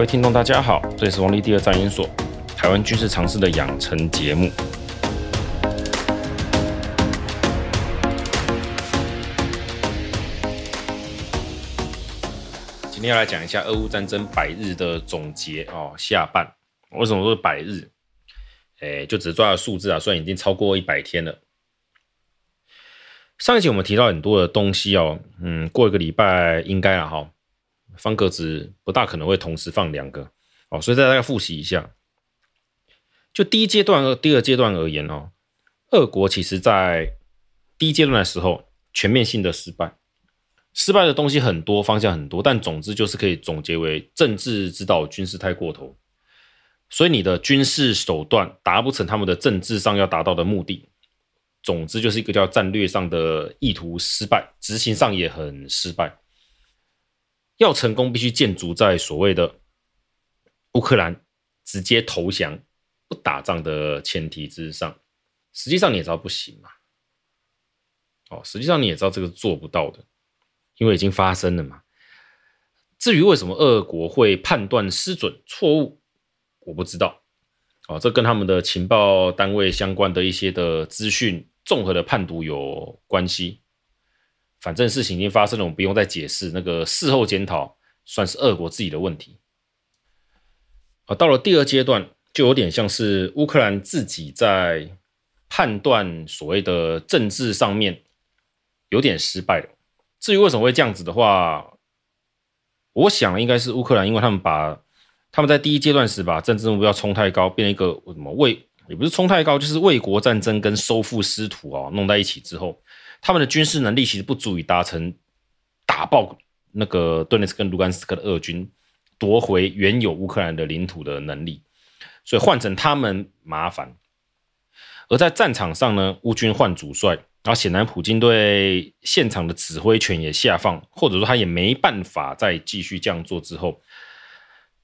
各位听众，大家好，这里是王立第二战研所台湾军事常识的养成节目。今天要来讲一下俄乌战争百日的总结哦，下半为什么说百日？哎，就只抓了数字啊，虽然已经超过一百天了。上一集我们提到很多的东西哦，嗯，过一个礼拜应该了哈。方格子不大可能会同时放两个哦，所以再大家复习一下。就第一阶段和第二阶段而言哦，俄国其实在第一阶段的时候全面性的失败，失败的东西很多，方向很多，但总之就是可以总结为政治指导军事太过头，所以你的军事手段达不成他们的政治上要达到的目的，总之就是一个叫战略上的意图失败，执行上也很失败。要成功，必须建筑在所谓的乌克兰直接投降、不打仗的前提之上。实际上你也知道不行嘛。哦，实际上你也知道这个做不到的，因为已经发生了嘛。至于为什么俄国会判断失准错误，我不知道。哦，这跟他们的情报单位相关的一些的资讯综合的判读有关系。反正事情已经发生了，我们不用再解释。那个事后检讨算是俄国自己的问题。啊，到了第二阶段，就有点像是乌克兰自己在判断所谓的政治上面有点失败了。至于为什么会这样子的话，我想应该是乌克兰，因为他们把他们在第一阶段时把政治目标冲太高，变成一个什么为也不是冲太高，就是卫国战争跟收复失土啊弄在一起之后。他们的军事能力其实不足以达成打爆那个顿涅茨克卢甘斯克的俄军，夺回原有乌克兰的领土的能力，所以换成他们麻烦。而在战场上呢，乌军换主帅，然后显然普京对现场的指挥权也下放，或者说他也没办法再继续这样做之后，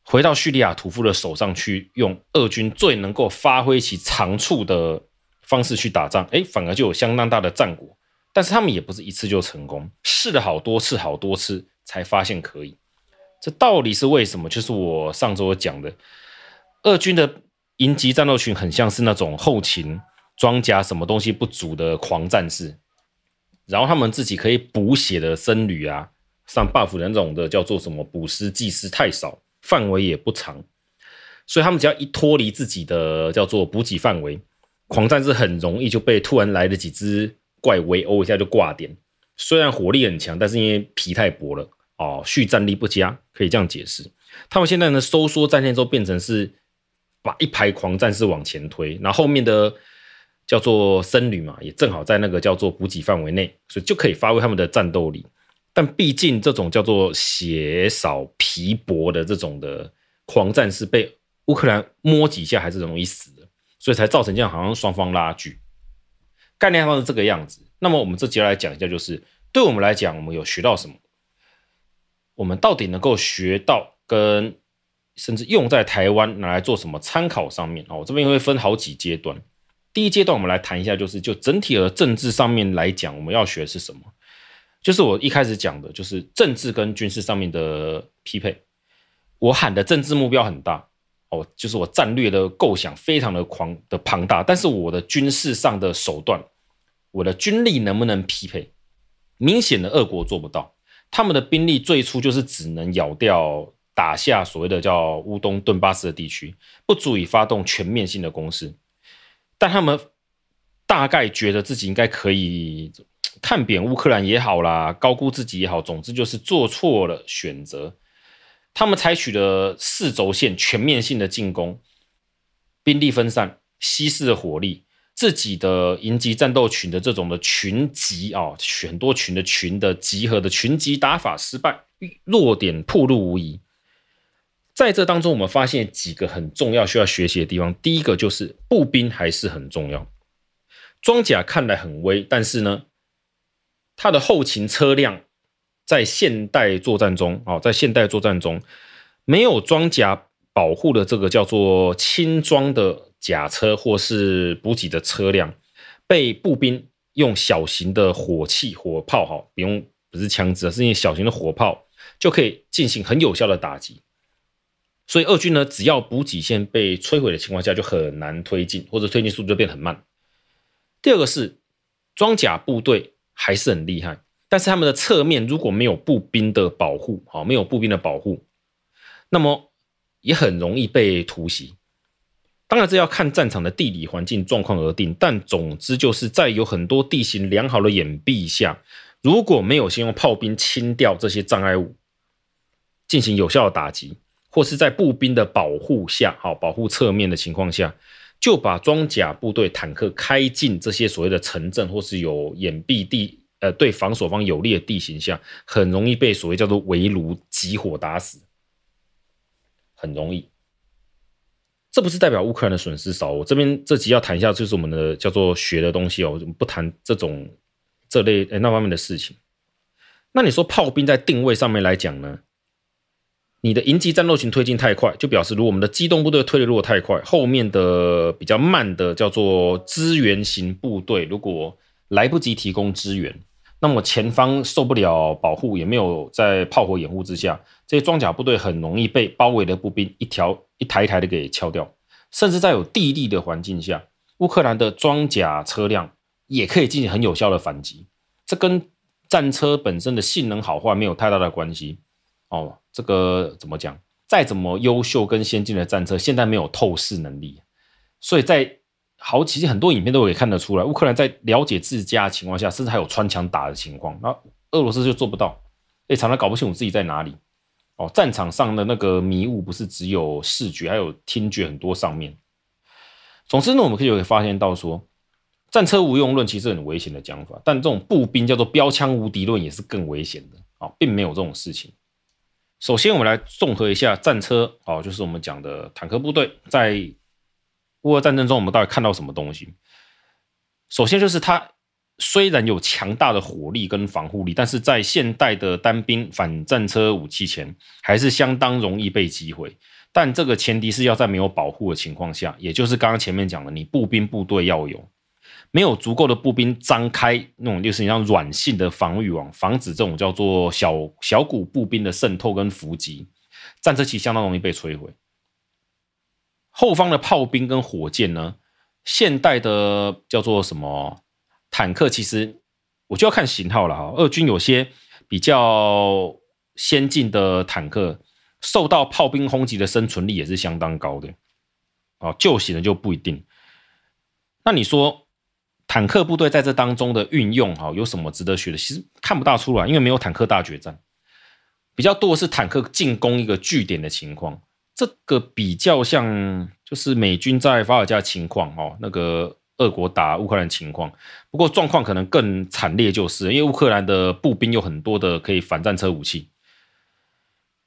回到叙利亚屠夫的手上去，用俄军最能够发挥其长处的方式去打仗，诶，反而就有相当大的战果。但是他们也不是一次就成功，试了好多次、好多次才发现可以。这到底是为什么？就是我上周讲的，俄军的营级战斗群很像是那种后勤装甲什么东西不足的狂战士，然后他们自己可以补血的僧侣啊，上 buff 的那种的叫做什么补师祭师太少，范围也不长，所以他们只要一脱离自己的叫做补给范围，狂战士很容易就被突然来了几只。怪围殴一下就挂点，虽然火力很强，但是因为皮太薄了哦，续战力不佳，可以这样解释。他们现在呢收缩战线之后，变成是把一排狂战士往前推，然后后面的叫做僧侣嘛，也正好在那个叫做补给范围内，所以就可以发挥他们的战斗力。但毕竟这种叫做血少皮薄的这种的狂战士，被乌克兰摸几下还是容易死的，所以才造成这样，好像双方拉锯。概念上是这个样子，那么我们这节来讲一下，就是对我们来讲，我们有学到什么？我们到底能够学到跟甚至用在台湾拿来做什么参考上面？哦，我这边会分好几阶段。第一阶段我们来谈一下，就是就整体的政治上面来讲，我们要学的是什么？就是我一开始讲的，就是政治跟军事上面的匹配。我喊的政治目标很大。哦，就是我战略的构想非常的狂的庞大，但是我的军事上的手段，我的军力能不能匹配？明显的俄国做不到，他们的兵力最初就是只能咬掉打下所谓的叫乌东顿巴斯的地区，不足以发动全面性的攻势，但他们大概觉得自己应该可以看扁乌克兰也好啦，高估自己也好，总之就是做错了选择。他们采取了四轴线全面性的进攻，兵力分散，稀释了火力，自己的营级战斗群的这种的群集啊，很多群的群的集合的群集打法失败，弱点暴露无遗。在这当中，我们发现几个很重要需要学习的地方。第一个就是步兵还是很重要，装甲看来很威，但是呢，它的后勤车辆。在现代作战中，哦，在现代作战中，没有装甲保护的这个叫做轻装的甲车或是补给的车辆，被步兵用小型的火器、火炮，哈，不用不是枪支，是用小型的火炮就可以进行很有效的打击。所以俄军呢，只要补给线被摧毁的情况下，就很难推进，或者推进速度就变很慢。第二个是装甲部队还是很厉害，但是他们的侧面如果没有步兵的保护，好，没有步兵的保护，那么也很容易被突袭。当然，这要看战场的地理环境状况而定，但总之就是在有很多地形良好的掩蔽下，如果没有先用炮兵清掉这些障碍物，进行有效的打击。或是在步兵的保护下，好，保护侧面的情况下，就把装甲部队坦克开进这些所谓的城镇，或是有掩蔽地，呃，对防守方有利的地形下，很容易被所谓叫做围炉集火打死，很容易。这不是代表乌克兰的损失少，我这边这集要谈一下，就是我们的叫做学的东西哦，不谈这种这类呃那方面的事情。那你说炮兵在定位上面来讲呢？你的营级战斗群推进太快，就表示如果我们的机动部队推的如果太快，后面的比较慢的叫做支援型部队，如果来不及提供支援，那么前方受不了保护，也没有在炮火掩护之下，这些装甲部队很容易被包围的步兵一条一台一台的给敲掉，甚至在有地利的环境下，乌克兰的装甲车辆也可以进行很有效的反击，这跟战车本身的性能好坏没有太大的关系。哦，这个怎么讲？再怎么优秀跟先进的战车，现在没有透视能力，所以在好其实很多影片都可以看得出来，乌克兰在了解自家的情况下，甚至还有穿墙打的情况，那俄罗斯就做不到，诶，常常搞不清楚自己在哪里。哦，战场上的那个迷雾不是只有视觉，还有听觉很多上面。总之呢，我们可以有发现到说，战车无用论其实很危险的讲法，但这种步兵叫做标枪无敌论也是更危险的啊，并没有这种事情。首先，我们来综合一下战车哦，就是我们讲的坦克部队在乌俄战争中，我们到底看到什么东西？首先就是它虽然有强大的火力跟防护力，但是在现代的单兵反战车武器前，还是相当容易被击毁。但这个前提是要在没有保护的情况下，也就是刚刚前面讲的，你步兵部队要有。没有足够的步兵张开那种就是你像软性的防御网，防止这种叫做小小股步兵的渗透跟伏击，战车其实相当容易被摧毁。后方的炮兵跟火箭呢，现代的叫做什么坦克，其实我就要看型号了哈。俄军有些比较先进的坦克，受到炮兵轰击的生存力也是相当高的。哦，旧型的就不一定。那你说？坦克部队在这当中的运用，哈，有什么值得学的？其实看不大出来，因为没有坦克大决战，比较多的是坦克进攻一个据点的情况。这个比较像就是美军在伏尔加情况，哦，那个俄国打乌克兰情况。不过状况可能更惨烈，就是因为乌克兰的步兵有很多的可以反战车武器，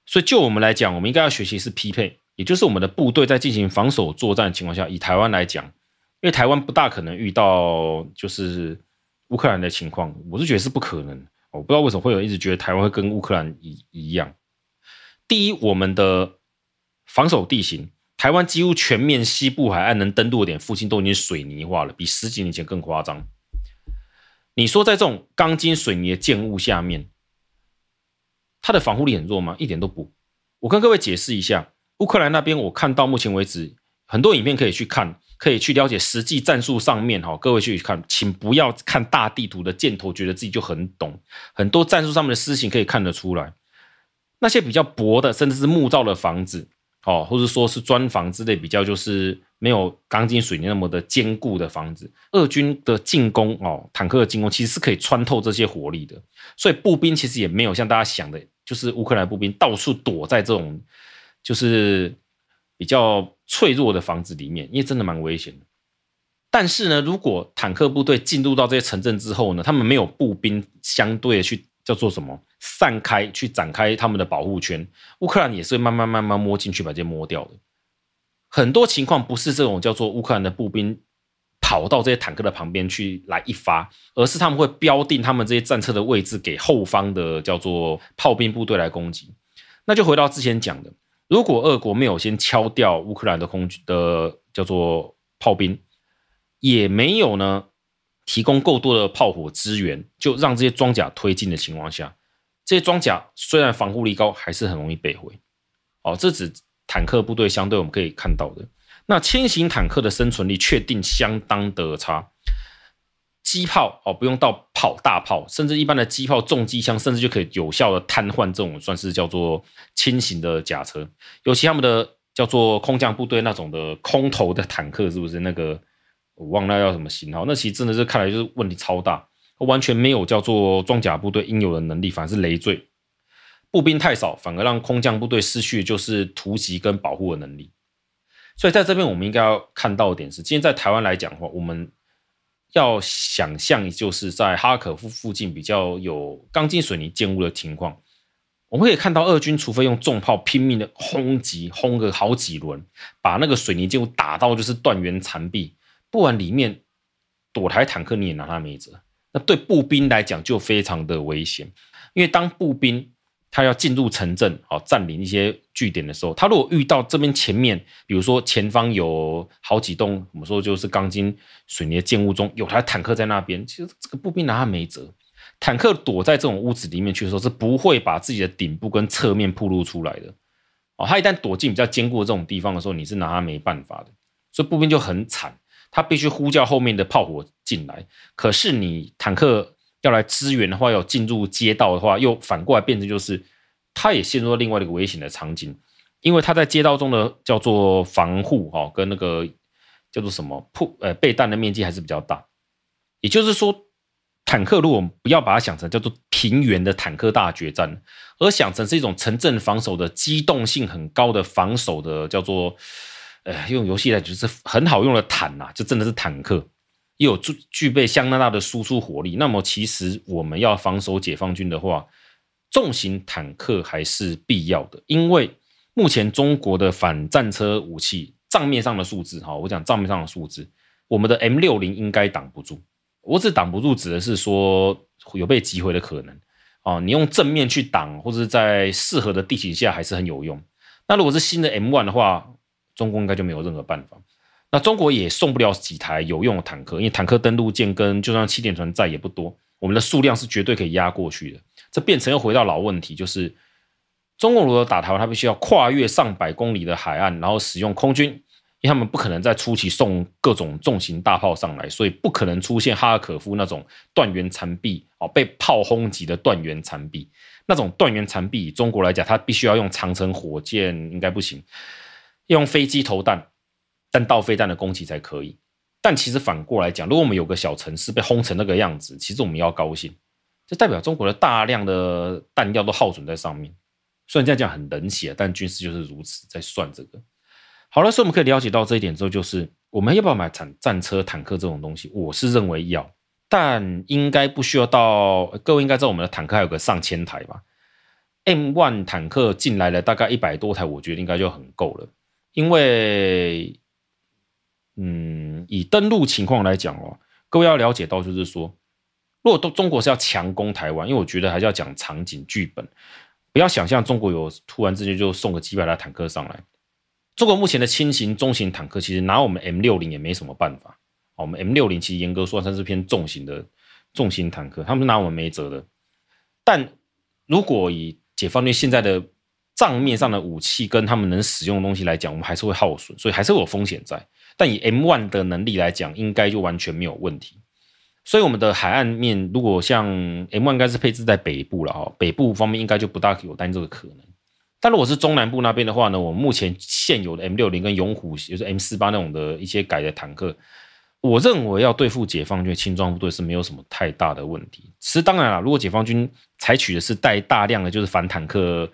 所以就我们来讲，我们应该要学习是匹配，也就是我们的部队在进行防守作战的情况下，以台湾来讲。因为台湾不大可能遇到就是乌克兰的情况，我是觉得是不可能。我不知道为什么会有一直觉得台湾会跟乌克兰一一样。第一，我们的防守地形，台湾几乎全面西部海岸能登陆的点附近都已经水泥化了，比十几年前更夸张。你说在这种钢筋水泥的建物下面，它的防护力很弱吗？一点都不。我跟各位解释一下，乌克兰那边我看到目前为止很多影片可以去看。可以去了解实际战术上面哈，各位去看，请不要看大地图的箭头，觉得自己就很懂。很多战术上面的事情可以看得出来。那些比较薄的，甚至是木造的房子，哦，或者说是砖房之类，比较就是没有钢筋水泥那么的坚固的房子，俄军的进攻哦，坦克的进攻其实是可以穿透这些火力的。所以步兵其实也没有像大家想的，就是乌克兰步兵到处躲在这种，就是。比较脆弱的房子里面，因为真的蛮危险的。但是呢，如果坦克部队进入到这些城镇之后呢，他们没有步兵相对的去叫做什么散开，去展开他们的保护圈，乌克兰也是慢慢慢慢摸进去，把这些摸掉的。很多情况不是这种叫做乌克兰的步兵跑到这些坦克的旁边去来一发，而是他们会标定他们这些战车的位置给后方的叫做炮兵部队来攻击。那就回到之前讲的。如果俄国没有先敲掉乌克兰的空军的叫做炮兵，也没有呢提供够多的炮火支援，就让这些装甲推进的情况下，这些装甲虽然防护力高，还是很容易被毁。哦，这只坦克部队相对我们可以看到的，那轻型坦克的生存力确定相当的差。机炮哦，不用到炮大炮，甚至一般的机炮、重机枪，甚至就可以有效的瘫痪这种算是叫做轻型的甲车。尤其他们的叫做空降部队那种的空投的坦克，是不是那个我忘了叫什么型号？那其实真的是看来就是问题超大，完全没有叫做装甲部队应有的能力，反而是累赘。步兵太少，反而让空降部队失去就是突袭跟保护的能力。所以在这边我们应该要看到的点是，今天在台湾来讲的话，我们。要想象，就是在哈尔可夫附近比较有钢筋水泥建物的情况，我们可以看到俄军除非用重炮拼命的轰击，轰个好几轮，把那个水泥建物打到就是断垣残壁，不然里面躲台坦克你也拿他没辙。那对步兵来讲就非常的危险，因为当步兵。他要进入城镇，好占领一些据点的时候，他如果遇到这边前面，比如说前方有好几栋，我们说就是钢筋水泥的建物中有台坦克在那边，其实这个步兵拿他没辙。坦克躲在这种屋子里面去的时候，是不会把自己的顶部跟侧面暴露出来的。哦，他一旦躲进比较坚固的这种地方的时候，你是拿他没办法的。所以步兵就很惨，他必须呼叫后面的炮火进来。可是你坦克。要来支援的话，要进入街道的话，又反过来变成就是，他也陷入另外一个危险的场景，因为他在街道中的叫做防护哈，跟那个叫做什么破呃备弹的面积还是比较大。也就是说，坦克如果不要把它想成叫做平原的坦克大决战，而想成是一种城镇防守的机动性很高的防守的叫做，呃，用游戏来就是很好用的坦呐，就真的是坦克。又有具具备相当大的输出火力，那么其实我们要防守解放军的话，重型坦克还是必要的。因为目前中国的反战车武器账面上的数字，哈，我讲账面上的数字，我们的 M 六零应该挡不住。我只挡不住，指的是说有被击毁的可能啊。你用正面去挡，或者是在适合的地形下，还是很有用。那如果是新的 M one 的话，中共应该就没有任何办法。那中国也送不了几台有用的坦克，因为坦克登陆舰跟就算气垫船在也不多，我们的数量是绝对可以压过去的。这变成又回到老问题，就是中共如果打台湾，他必须要跨越上百公里的海岸，然后使用空军，因为他们不可能在初期送各种重型大炮上来，所以不可能出现哈尔可夫那种断垣残壁哦，被炮轰击的断垣残壁。那种断垣残壁，中国来讲，它必须要用长程火箭，应该不行，用飞机投弹。但到飞弹的攻击才可以，但其实反过来讲，如果我们有个小城市被轰成那个样子，其实我们要高兴，这代表中国的大量的弹药都耗损在上面。虽然这样讲很冷血，但军事就是如此，在算这个。好了，所以我们可以了解到这一点之后，就是我们要不要买战战车、坦克这种东西？我是认为要，但应该不需要到。各位应该知道，我们的坦克还有个上千台吧？M1 坦克进来了大概一百多台，我觉得应该就很够了，因为。嗯，以登陆情况来讲哦，各位要了解到，就是说，如果都中国是要强攻台湾，因为我觉得还是要讲场景剧本，不要想象中国有突然之间就送个几百台坦克上来。中国目前的轻型、中型坦克，其实拿我们 M 六零也没什么办法。我们 M 六零其实严格说算是偏重型的重型坦克，他们是拿我们没辙的。但如果以解放军现在的账面上的武器跟他们能使用的东西来讲，我们还是会耗损，所以还是会有风险在。但以 M1 的能力来讲，应该就完全没有问题。所以我们的海岸面，如果像 M1 应该是配置在北部了哈，北部方面应该就不大有担这个可能。但如果是中南部那边的话呢，我们目前现有的 M60 跟勇虎，就是 M48 那种的一些改的坦克，我认为要对付解放军轻装部队是没有什么太大的问题。其实当然了，如果解放军采取的是带大量的就是反坦克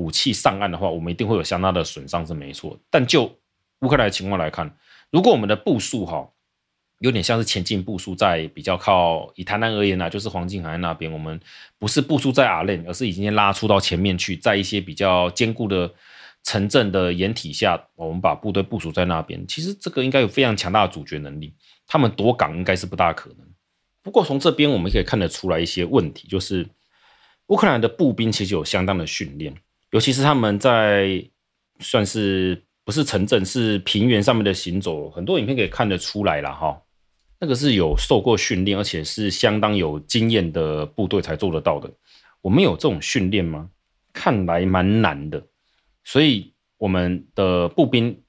武器上岸的话，我们一定会有相当的损伤是没错。但就乌克兰的情况来看，如果我们的部署哈，有点像是前进步数，在比较靠以台南而言呢，就是黄金海岸那边，我们不是部署在阿练，而是已经拉出到前面去，在一些比较坚固的城镇的掩体下，我们把部队部署在那边。其实这个应该有非常强大的阻绝能力，他们夺港应该是不大可能。不过从这边我们可以看得出来一些问题，就是乌克兰的步兵其实有相当的训练，尤其是他们在算是。不是城镇，是平原上面的行走，很多影片可以看得出来了哈。那个是有受过训练，而且是相当有经验的部队才做得到的。我们有这种训练吗？看来蛮难的。所以我们的步兵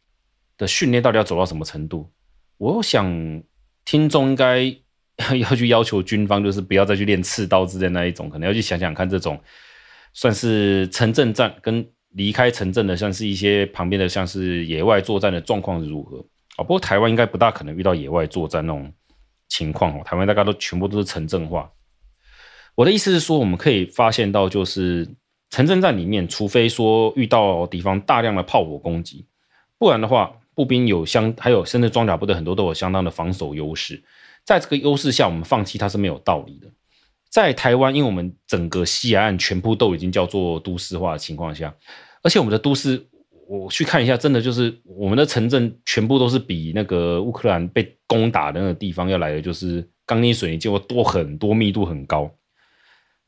的训练到底要走到什么程度？我想听众应该 要去要求军方，就是不要再去练刺刀之类那一种，可能要去想想看，这种算是城镇战跟离开城镇的，像是一些旁边的，像是野外作战的状况是如何？啊，不过台湾应该不大可能遇到野外作战那种情况哦，台湾大概都全部都是城镇化。我的意思是说，我们可以发现到，就是城镇战里面，除非说遇到敌方大量的炮火攻击，不然的话，步兵有相还有甚至装甲部队很多都有相当的防守优势。在这个优势下，我们放弃它是没有道理的。在台湾，因为我们整个西海岸全部都已经叫做都市化的情况下，而且我们的都市，我去看一下，真的就是我们的城镇全部都是比那个乌克兰被攻打的那个地方要来的，就是钢筋水泥结构多很多，密度很高。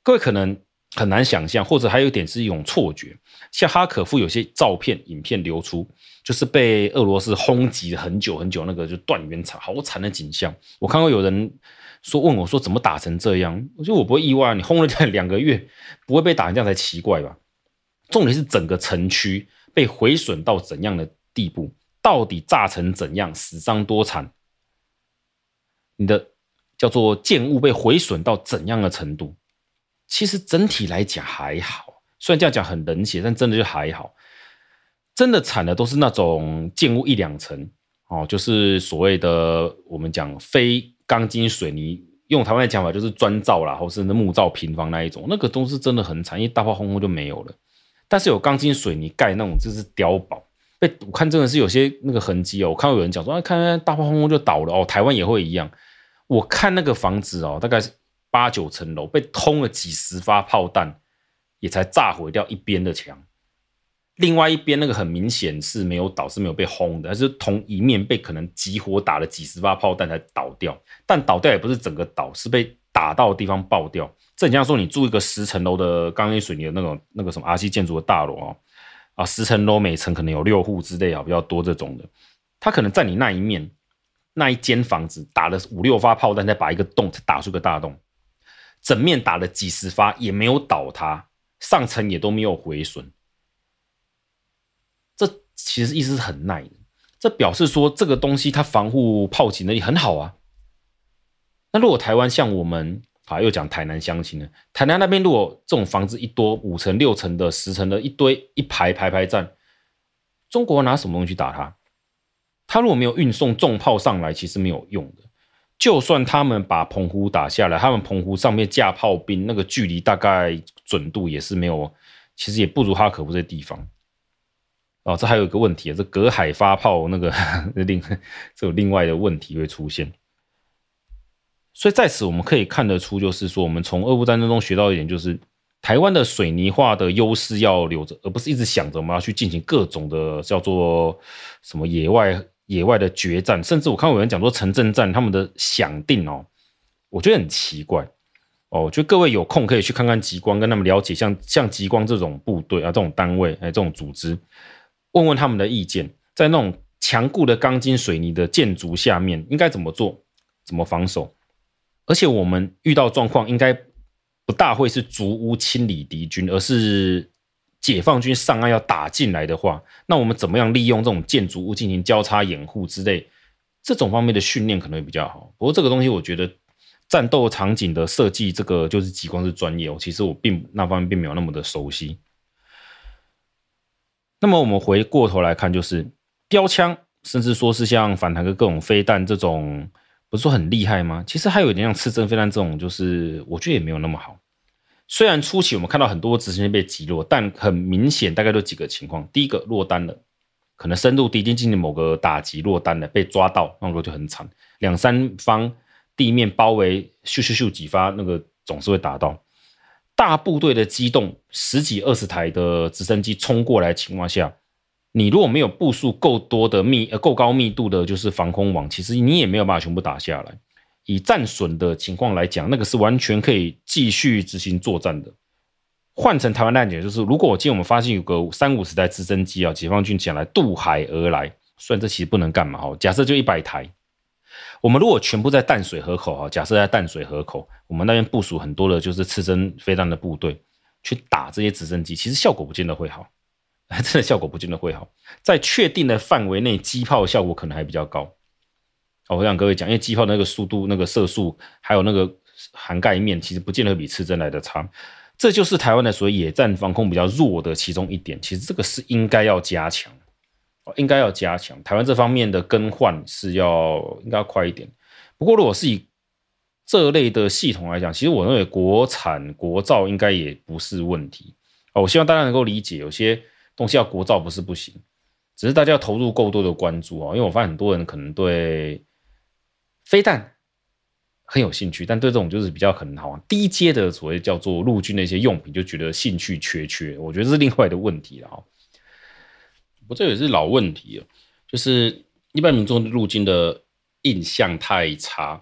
各位可能很难想象，或者还有一点是一种错觉，像哈可夫有些照片、影片流出，就是被俄罗斯轰击很久很久，那个就断垣残好惨的景象。我看过有人说问我说怎么打成这样，我觉得我不会意外，你轰了这两个月不会被打成这样才奇怪吧？重点是整个城区被毁损到怎样的地步，到底炸成怎样，死伤多惨？你的叫做建物被毁损到怎样的程度？其实整体来讲还好，虽然这样讲很冷血，但真的就还好。真的惨的都是那种建物一两层哦，就是所谓的我们讲非钢筋水泥，用台湾的讲法就是砖造啦，或是那木造平房那一种，那个都是真的很惨，因为大炮轰轰就没有了。但是有钢筋水泥盖那种，就是碉堡，被我看真的是有些那个痕迹哦。我看到有人讲说，啊，看大炮轰轰就倒了哦，台湾也会一样。我看那个房子哦，大概是。八九层楼被通了几十发炮弹，也才炸毁掉一边的墙。另外一边那个很明显是没有倒，是没有被轰的，而是同一面被可能集火打了几十发炮弹才倒掉。但倒掉也不是整个倒，是被打到的地方爆掉。这很像说你住一个十层楼的钢筋水泥的那种那个什么 R C 建筑的大楼哦，啊，十层楼每层可能有六户之类啊，比较多这种的。他可能在你那一面那一间房子打了五六发炮弹，再把一个洞才打出个大洞。整面打了几十发也没有倒塌，上层也都没有毁损，其实意思是很耐的。这表示说这个东西它防护炮击能力很好啊。那如果台湾像我们啊，又讲台南乡亲呢，台南那边如果这种房子一多五层六层的十层的一堆一排排排站，中国拿什么东西去打它？他如果没有运送重炮上来，其实没有用的。就算他们把澎湖打下来，他们澎湖上面架炮兵，那个距离大概准度也是没有，其实也不如哈可夫这地方。哦，这还有一个问题，这隔海发炮那个 另这有另外的问题会出现。所以在此我们可以看得出，就是说我们从俄乌战争中学到一点，就是台湾的水泥化的优势要留着，而不是一直想着我们要去进行各种的叫做什么野外。野外的决战，甚至我看有人讲说城镇战，他们的想定哦，我觉得很奇怪哦。就各位有空可以去看看极光，跟他们了解像像极光这种部队啊，这种单位哎，这种组织，问问他们的意见，在那种强固的钢筋水泥的建筑下面，应该怎么做，怎么防守？而且我们遇到状况，应该不大会是逐屋清理敌军，而是。解放军上岸要打进来的话，那我们怎么样利用这种建筑物进行交叉掩护之类？这种方面的训练可能会比较好。不过这个东西，我觉得战斗场景的设计，这个就是极光是专业哦。其实我并那方面并没有那么的熟悉。那么我们回过头来看，就是标枪，甚至说是像反坦克各种飞弹这种，不是说很厉害吗？其实还有一点像刺针飞弹这种，就是我觉得也没有那么好。虽然初期我们看到很多直升机被击落，但很明显大概都几个情况：第一个落单了，可能深入敌军进行某个打击落单了，被抓到，那个就很惨。两三方地面包围，咻咻咻几发，那个总是会打到。大部队的机动，十几二十台的直升机冲过来情况下，你如果没有部署够多的密呃够高密度的，就是防空网，其实你也没有办法全部打下来。以战损的情况来讲，那个是完全可以继续执行作战的。换成台湾来讲，就是如果我今天我们发现有个三五十台直升机啊，解放军前来渡海而来，虽然这其实不能干嘛哈，假设就一百台，我们如果全部在淡水河口啊，假设在淡水河口，我们那边部署很多的就是刺针飞弹的部队去打这些直升机，其实效果不见得会好。真的效果不见得会好。在确定的范围内，机炮效果可能还比较高。哦，我想各位讲，因为机炮那个速度、那个射速，还有那个涵盖面，其实不见得比刺针来的差。这就是台湾的所谓野战防空比较弱的其中一点。其实这个是应该要加强，应该要加强。台湾这方面的更换是要应该要快一点。不过，如果是以这类的系统来讲，其实我认为国产国造应该也不是问题。哦，我希望大家能够理解，有些东西要国造不是不行，只是大家要投入够多的关注哦。因为我发现很多人可能对飞弹很有兴趣，但对这种就是比较可能好像低阶的所谓叫做陆军的一些用品，就觉得兴趣缺缺。我觉得是另外的问题了哈。不，这也是老问题了，就是一般民众陆军的印象太差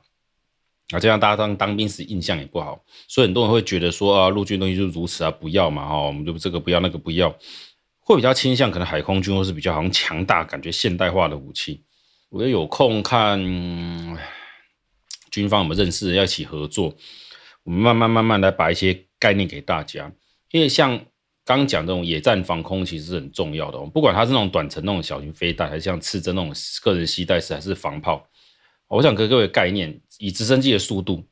啊，这样大家当当兵时印象也不好，所以很多人会觉得说啊，陆军东西就如此啊，不要嘛哈，我们就这个不要那个不要，会比较倾向可能海空军或是比较好像强大、感觉现代化的武器。我觉得有空看军方我们认识，要一起合作，我们慢慢慢慢来把一些概念给大家，因为像。刚讲这种野战防空其实是很重要的，不管它是那种短程那种小型飞弹，还是像刺针那种个人携带式，还是防炮，我想给各位概念，以直升机的速度，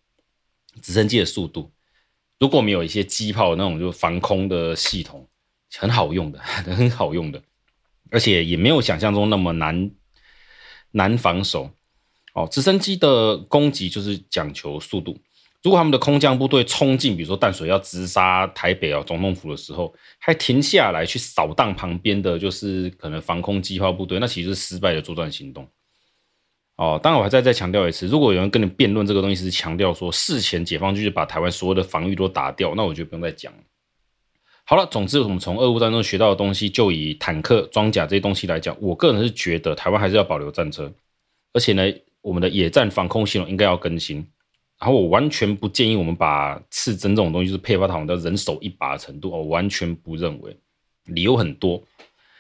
直升机的速度，如果没有一些机炮那种就防空的系统，很好用的，很好用的，而且也没有想象中那么难难防守。哦，直升机的攻击就是讲求速度。如果他们的空降部队冲进，比如说淡水要直杀台北啊总统府的时候，还停下来去扫荡旁边的，就是可能防空机炮部队，那其实是失败的作战行动。哦，当然我还再再强调一次，如果有人跟你辩论这个东西是强调说事前解放军就把台湾所有的防御都打掉，那我就不用再讲了。好了，总之我们从俄乌战争学到的东西，就以坦克、装甲这些东西来讲，我个人是觉得台湾还是要保留战车，而且呢，我们的野战防空系统应该要更新。然后我完全不建议我们把刺针这种东西就是配发到人手一把的程度，我完全不认为。理由很多，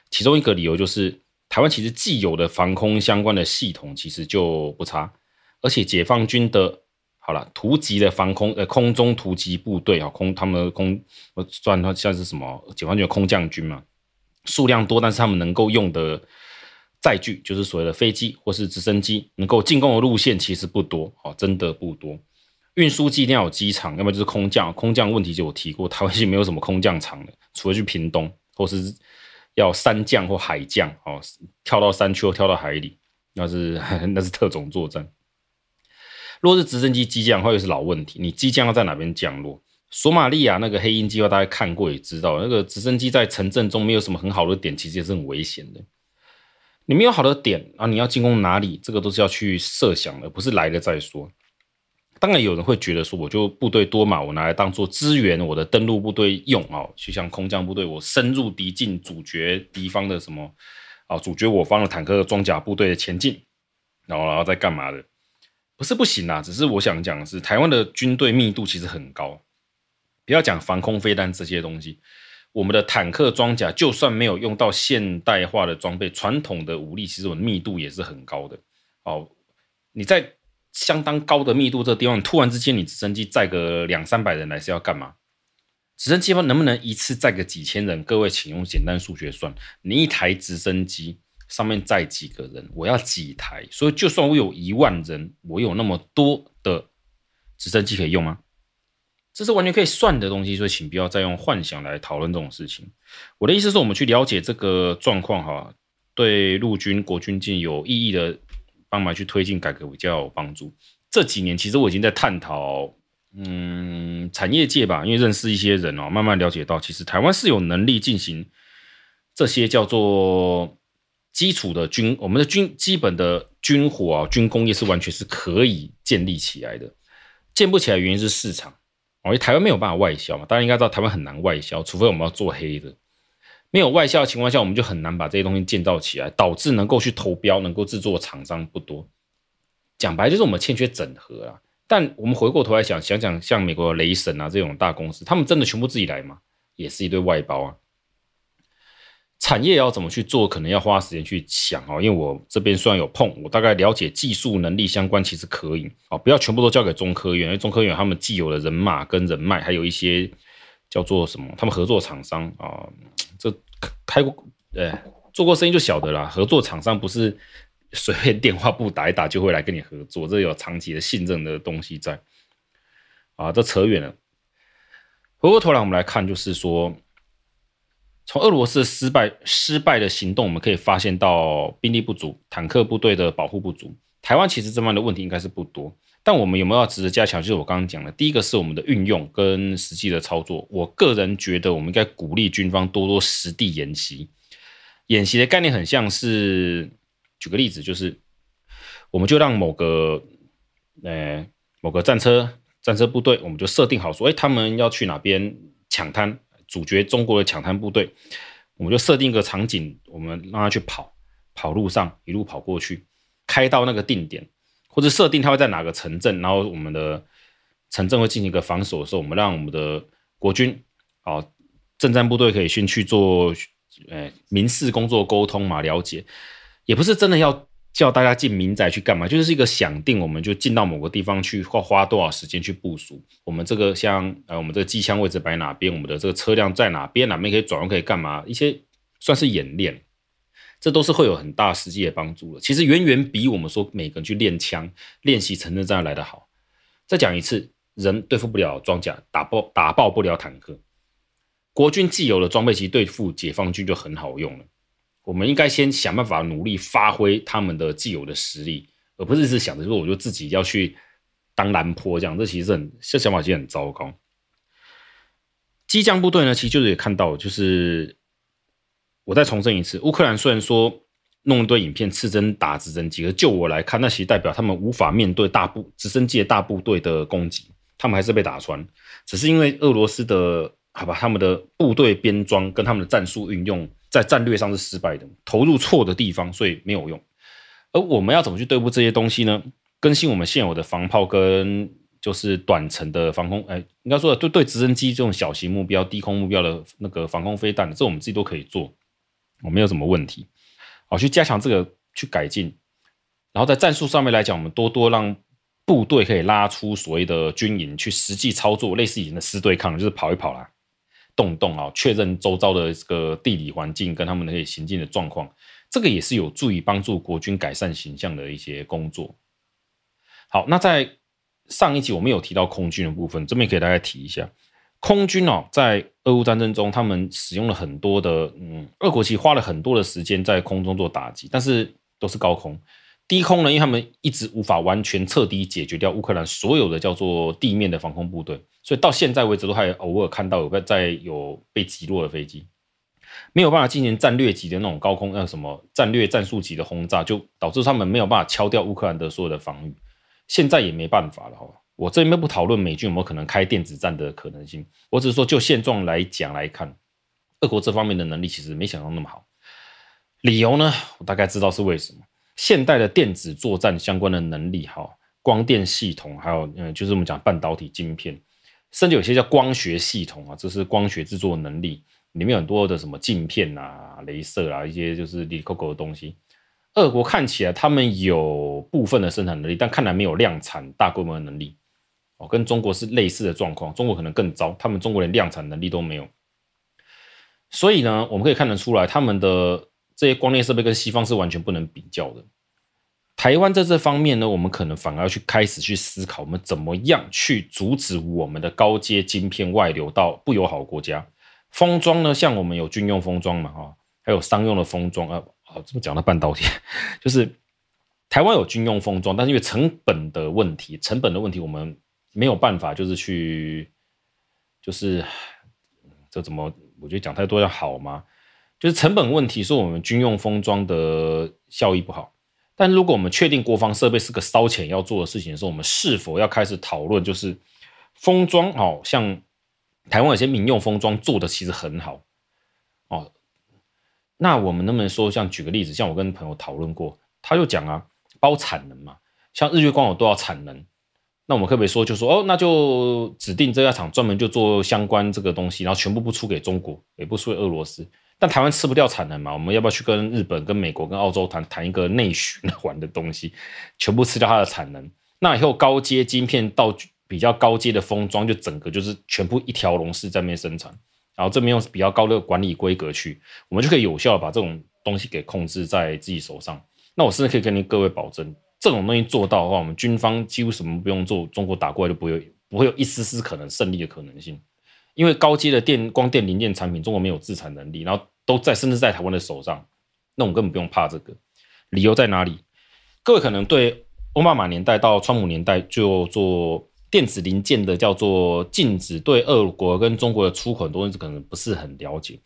其中一个理由就是台湾其实既有的防空相关的系统其实就不差，而且解放军的好了突击的防空呃空中突击部队啊空他们空我算它像是什么解放军的空降军嘛，数量多，但是他们能够用的。载具就是所谓的飞机或是直升机，能够进攻的路线其实不多哦，真的不多。运输机一定要有机场，要么就是空降。空降问题就有提过，台湾其实没有什么空降场的，除了去屏东，或是要山降或海降哦，跳到山丘跳到海里，那是 那是特种作战。若是直升机机降，会是老问题。你机降要在哪边降落？索马利亚那个黑鹰计划，大家看过也知道，那个直升机在城镇中没有什么很好的点，其实也是很危险的。你没有好的点啊，你要进攻哪里？这个都是要去设想的，不是来了再说。当然有人会觉得说，我就部队多嘛，我拿来当做支援我的登陆部队用哦，就像空降部队，我深入敌境，阻绝敌方的什么啊，阻绝我方的坦克装甲部队的前进，然后然后再干嘛的？不是不行啊，只是我想讲的是，台湾的军队密度其实很高，不要讲防空飞弹这些东西。我们的坦克装甲就算没有用到现代化的装备，传统的武力其实我们密度也是很高的。哦，你在相当高的密度这个地方，突然之间你直升机载个两三百人来是要干嘛？直升机方能不能一次载个几千人？各位请用简单数学算，你一台直升机上面载几个人？我要几台？所以就算我有一万人，我有那么多的直升机可以用吗？这是完全可以算的东西，所以请不要再用幻想来讨论这种事情。我的意思是我们去了解这个状况哈，对陆军国军进有意义的帮忙去推进改革比较有帮助。这几年其实我已经在探讨，嗯，产业界吧，因为认识一些人哦，慢慢了解到，其实台湾是有能力进行这些叫做基础的军，我们的军基本的军火啊，军工业是完全是可以建立起来的。建不起来原因是市场。哦，因为台湾没有办法外销嘛，大家应该知道台湾很难外销，除非我们要做黑的。没有外销的情况下，我们就很难把这些东西建造起来，导致能够去投标、能够制作的厂商不多。讲白就是我们欠缺整合啊。但我们回过头来想，想想像美国雷神啊这种大公司，他们真的全部自己来吗？也是一堆外包啊。产业要怎么去做，可能要花时间去想哦。因为我这边虽然有碰，我大概了解技术能力相关，其实可以啊。不要全部都交给中科院，因为中科院他们既有的人马跟人脉，还有一些叫做什么，他们合作厂商啊，开过，呃，做过生意就晓得啦。合作厂商不是随便电话不打一打就会来跟你合作，这有长期的信任的东西在。啊，这扯远了。回过头来，我们来看，就是说，从俄罗斯失败失败的行动，我们可以发现到兵力不足、坦克部队的保护不足。台湾其实这方面的问题应该是不多。但我们有没有要值得加强？就是我刚刚讲的，第一个是我们的运用跟实际的操作。我个人觉得，我们应该鼓励军方多多实地演习。演习的概念很像是，举个例子，就是我们就让某个呃某个战车战车部队，我们就设定好说，哎，他们要去哪边抢滩，主角中国的抢滩部队，我们就设定一个场景，我们让他去跑，跑路上一路跑过去，开到那个定点。或者设定它会在哪个城镇，然后我们的城镇会进行一个防守的时候，我们让我们的国军啊，政战部队可以先去做，呃，民事工作沟通嘛，了解，也不是真的要叫大家进民宅去干嘛，就是一个想定，我们就进到某个地方去，花花多少时间去部署，我们这个像呃，我们这个机枪位置摆哪边，我们的这个车辆在哪边，哪边可以转弯，可以干嘛，一些算是演练。这都是会有很大实际的帮助的。其实远远比我们说每个人去练枪、练习城镇战来得好。再讲一次，人对付不了装甲，打爆打爆不了坦克。国军既有的装备，其实对付解放军就很好用了。我们应该先想办法努力发挥他们的既有的实力，而不是一直想着说我就自己要去当蓝坡这样。这其实很这想法其实很糟糕。机将部队呢，其实就是也看到就是。我再重申一次，乌克兰虽然说弄一堆影片刺针打直升机，而就我来看，那其实代表他们无法面对大部直升机的大部队的攻击，他们还是被打穿。只是因为俄罗斯的好吧，他们的部队编装跟他们的战术运用在战略上是失败的，投入错的地方，所以没有用。而我们要怎么去对付这些东西呢？更新我们现有的防炮跟就是短程的防空，哎，应该说对对直升机这种小型目标、低空目标的那个防空飞弹，这我们自己都可以做。我没有什么问题，好，去加强这个，去改进，然后在战术上面来讲，我们多多让部队可以拉出所谓的军营去实际操作，类似以前的师对抗，就是跑一跑啦，动一动啊，确认周遭的这个地理环境跟他们那些行进的状况，这个也是有助于帮助国军改善形象的一些工作。好，那在上一集我们有提到空军的部分，这边可以大概提一下。空军哦，在俄乌战争中，他们使用了很多的，嗯，俄国其花了很多的时间在空中做打击，但是都是高空。低空呢，因为他们一直无法完全彻底解决掉乌克兰所有的叫做地面的防空部队，所以到现在为止都还偶尔看到有在有被击落的飞机，没有办法进行战略级的那种高空，那什么战略战术级的轰炸，就导致他们没有办法敲掉乌克兰的所有的防御。现在也没办法了，好吧。我这边不讨论美军有没有可能开电子战的可能性，我只是说就现状来讲来看，俄国这方面的能力其实没想到那么好。理由呢，我大概知道是为什么。现代的电子作战相关的能力，哈，光电系统，还有嗯，就是我们讲半导体晶片，甚至有些叫光学系统啊，这是光学制作能力，里面有很多的什么镜片啊、雷射啊，一些就是里里扣扣的东西。俄国看起来他们有部分的生产能力，但看来没有量产大规模的能力。哦，跟中国是类似的状况，中国可能更糟，他们中国连量产能力都没有。所以呢，我们可以看得出来，他们的这些光电设备跟西方是完全不能比较的。台湾在这方面呢，我们可能反而要去开始去思考，我们怎么样去阻止我们的高阶晶片外流到不友好国家。封装呢，像我们有军用封装嘛，哈，还有商用的封装啊。好，这么讲到半导体，就是台湾有军用封装，但是因为成本的问题，成本的问题，我们。没有办法，就是去，就是这怎么？我觉得讲太多要好吗？就是成本问题，说我们军用封装的效益不好。但如果我们确定国防设备是个烧钱要做的事情的时候，我们是否要开始讨论，就是封装？哦，像台湾有些民用封装做的其实很好哦。那我们能不能说，像举个例子，像我跟朋友讨论过，他就讲啊，包产能嘛，像日月光有多少产能？那我们可不可以说，就说哦，那就指定这家厂专门就做相关这个东西，然后全部不出给中国，也不出给俄罗斯。但台湾吃不掉产能嘛，我们要不要去跟日本、跟美国、跟澳洲谈谈一个内循环的东西，全部吃掉它的产能？那以后高阶晶片到比较高阶的封装，就整个就是全部一条龙式在那边生产，然后这边用比较高的管理规格去，我们就可以有效的把这种东西给控制在自己手上。那我甚至可以跟您各位保证，这种东西做到的话，我们军方几乎什么不用做，中国打过来就不会不会有一丝丝可能胜利的可能性。因为高阶的电光电零件产品，中国没有自产能力，然后都在甚至在台湾的手上，那我们根本不用怕这个。理由在哪里？各位可能对奥巴马年代到川普年代就做电子零件的叫做禁止对俄国跟中国的出口很多东西可能不是很了解。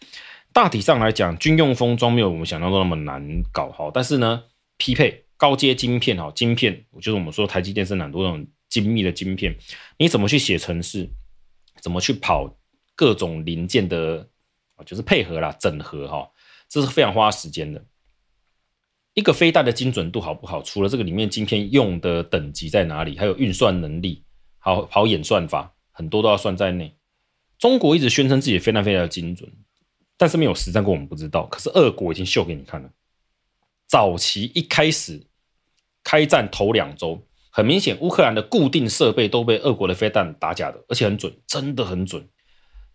大体上来讲，军用封装没有我们想象中那么难搞好，但是呢，匹配高阶晶片哈，晶片就是我们说台积电生产多种精密的晶片，你怎么去写程式，怎么去跑？各种零件的，就是配合啦、整合哈，这是非常花时间的。一个飞弹的精准度好不好？除了这个里面晶片用的等级在哪里，还有运算能力，好跑演算法，很多都要算在内。中国一直宣称自己的飞弹非常的精准，但是没有实战过，我们不知道。可是俄国已经秀给你看了。早期一开始开战头两周，很明显乌克兰的固定设备都被俄国的飞弹打假的，而且很准，真的很准。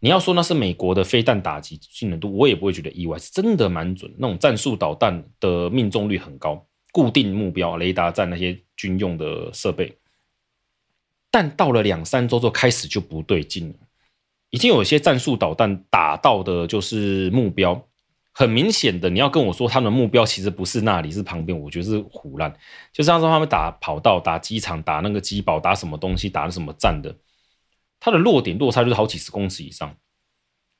你要说那是美国的飞弹打击精准度，我也不会觉得意外，是真的蛮准。那种战术导弹的命中率很高，固定目标、雷达站那些军用的设备。但到了两三周之后，开始就不对劲了。已经有一些战术导弹打到的就是目标，很明显的，你要跟我说他们的目标其实不是那里，是旁边，我觉得是唬烂。就像说他们打跑道、打机场、打那个机堡、打什么东西、打了什么站的。它的落点落差就是好几十公尺以上，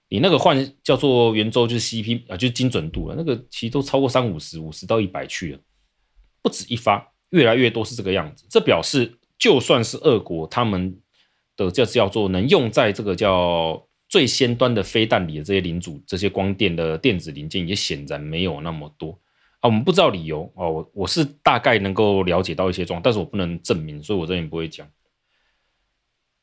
你那个换叫做圆周就是 CP 啊，就是精准度了，那个其实都超过三五十、五十到一百去了，不止一发，越来越多是这个样子。这表示就算是俄国他们的叫叫做能用在这个叫最先端的飞弹里的这些零组、这些光电的电子零件，也显然没有那么多啊。我们不知道理由哦，我我是大概能够了解到一些状况，但是我不能证明，所以我这边不会讲。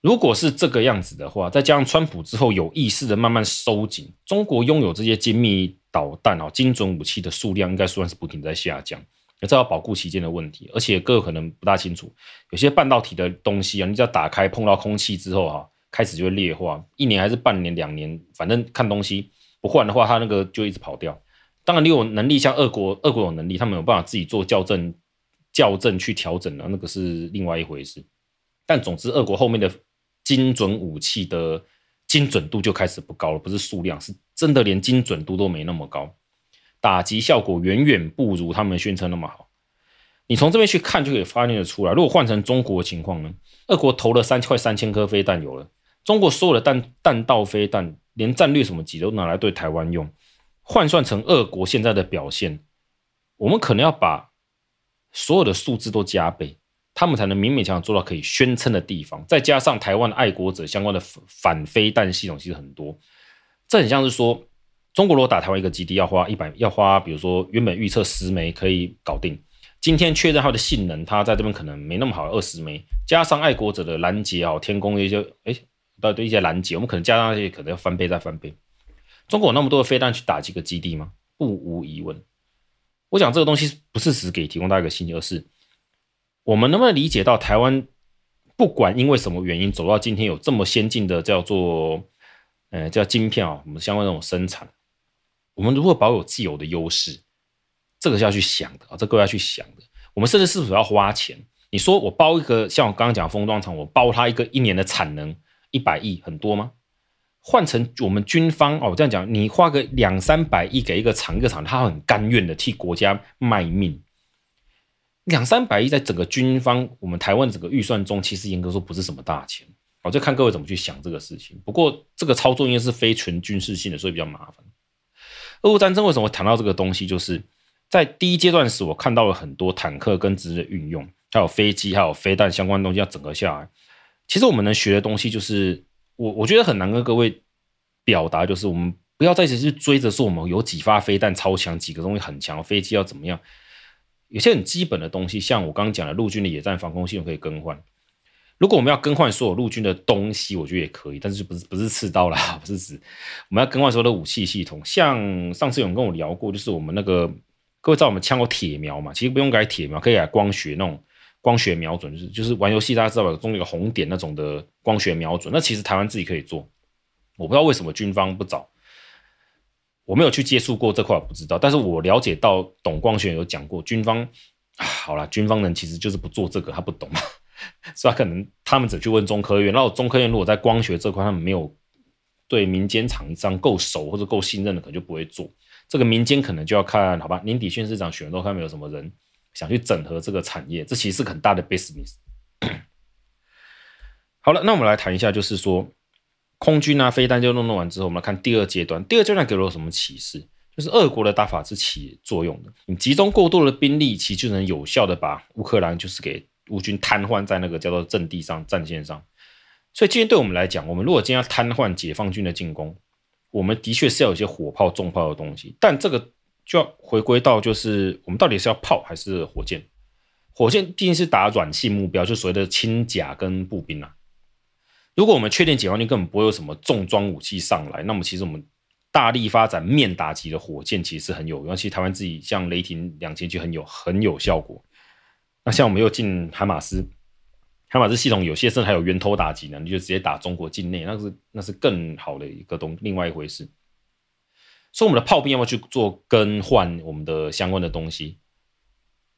如果是这个样子的话，再加上川普之后有意识的慢慢收紧，中国拥有这些精密导弹啊、精准武器的数量应该算是不停在下降，也这要保护期间的问题。而且各位可能不大清楚，有些半导体的东西啊，你只要打开碰到空气之后哈，开始就会劣化，一年还是半年、两年，反正看东西不换的话，它那个就一直跑掉。当然，你有能力，像俄国，俄国有能力，他们有办法自己做校正、校正去调整的，那个是另外一回事。但总之，俄国后面的。精准武器的精准度就开始不高了，不是数量，是真的连精准度都没那么高，打击效果远远不如他们宣称那么好。你从这边去看就可以发现得出来。如果换成中国的情况呢？俄国投了三快三千颗飞弹有了，中国所有的弹弹道飞弹，连战略什么级都拿来对台湾用，换算成俄国现在的表现，我们可能要把所有的数字都加倍。他们才能勉勉强强做到可以宣称的地方，再加上台湾的爱国者相关的反飞弹系统其实很多，这很像是说，中国如果打台湾一个基地要花一百，要花比如说原本预测十枚可以搞定，今天确认它的性能，它在这边可能没那么好，二十枚，加上爱国者的拦截啊，天宫一些，哎，到对一些拦截，我们可能加上那些可能要翻倍再翻倍。中国有那么多的飞弹去打几个基地吗？不无疑问。我讲这个东西不是只给提供大家一个信息，而是。我们能不能理解到台湾不管因为什么原因走到今天有这么先进的叫做呃叫晶片啊，我们相关这种生产，我们如何保有既有的优势？这个是要去想的啊，这个要去想的。我们甚至是否要花钱？你说我包一个像我刚刚讲封装厂，我包它一个一年的产能一百亿，很多吗？换成我们军方哦，这样讲，你花个两三百亿给一个厂，一个厂他很甘愿的替国家卖命。两三百亿在整个军方，我们台湾整个预算中，其实严格说不是什么大钱。好，就看各位怎么去想这个事情。不过这个操作应该是非纯军事性的，所以比较麻烦。俄乌战争为什么谈到这个东西？就是在第一阶段时，我看到了很多坦克跟直接运用，还有飞机，还有飞弹相关东西要整合下来。其实我们能学的东西，就是我我觉得很难跟各位表达，就是我们不要再只是追着说我们有几发飞弹超强，几个东西很强，飞机要怎么样。有些很基本的东西，像我刚刚讲的陆军的野战防空系统可以更换。如果我们要更换所有陆军的东西，我觉得也可以，但是不是不是刺刀啦，不是指我们要更换所有的武器系统。像上次有人跟我聊过，就是我们那个各位知道我们枪有铁瞄嘛，其实不用改铁瞄，可以改光学那种光学瞄准，就是就是玩游戏大家知道吧，中有个红点那种的光学瞄准，那其实台湾自己可以做。我不知道为什么军方不找，我没有去接触过这块，不知道。但是我了解到董光学有讲过，军方，好了，军方人其实就是不做这个，他不懂嘛，所以可能他们只去问中科院，然后中科院如果在光学这块他们没有对民间厂商够熟或者够信任的，可能就不会做。这个民间可能就要看，好吧，年底县市长选都看没有什么人想去整合这个产业，这其实是很大的 business。好了，那我们来谈一下，就是说。空军啊，飞弹就弄弄完之后，我们来看第二阶段。第二阶段给了我什么启示？就是俄国的打法是起作用的。你集中过多的兵力，其实就能有效的把乌克兰就是给乌军瘫痪在那个叫做阵地上、战线上。所以今天对我们来讲，我们如果今天要瘫痪解放军的进攻，我们的确是要有一些火炮、重炮的东西。但这个就要回归到，就是我们到底是要炮还是火箭？火箭毕竟是打软性目标，就所谓的轻甲跟步兵啊。如果我们确定解放军根本不会有什么重装武器上来，那么其实我们大力发展面打击的火箭其实很有用。其实台湾自己像雷霆两千就很有很有效果。那像我们又进海马斯，海马斯系统有些甚至还有源头打击呢，你就直接打中国境内，那是那是更好的一个东另外一回事。所以我们的炮兵要不要去做更换我们的相关的东西？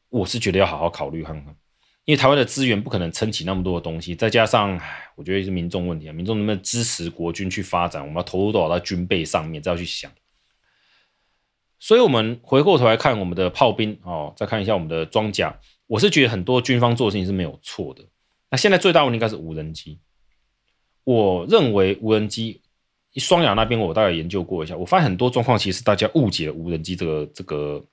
我是觉得要好好考虑看看。因为台湾的资源不可能撑起那么多的东西，再加上我觉得是民众问题啊，民众能不能支持国军去发展？我们要投入多少在军备上面，这要去想。所以，我们回过头来看我们的炮兵哦，再看一下我们的装甲，我是觉得很多军方做的事情是没有错的。那现在最大问题应该是无人机。我认为无人机，双亚那边我大概研究过一下，我发现很多状况其实大家误解无人机这个这个。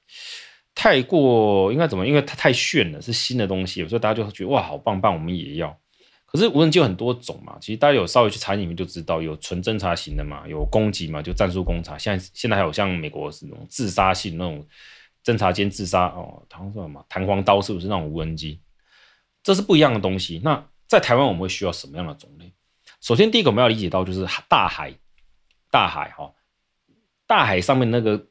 太过应该怎么？因为它太炫了，是新的东西，所以大家就觉得哇，好棒棒，我们也要。可是无人机有很多种嘛，其实大家有稍微去查里面就知道，有纯侦察型的嘛，有攻击嘛，就战术攻察。现在现在还有像美国是那种自杀性那种侦察兼自杀哦，弹什么弹簧刀是不是那种无人机？这是不一样的东西。那在台湾我们会需要什么样的种类？首先第一个我们要理解到就是大海，大海哈、哦，大海上面那个。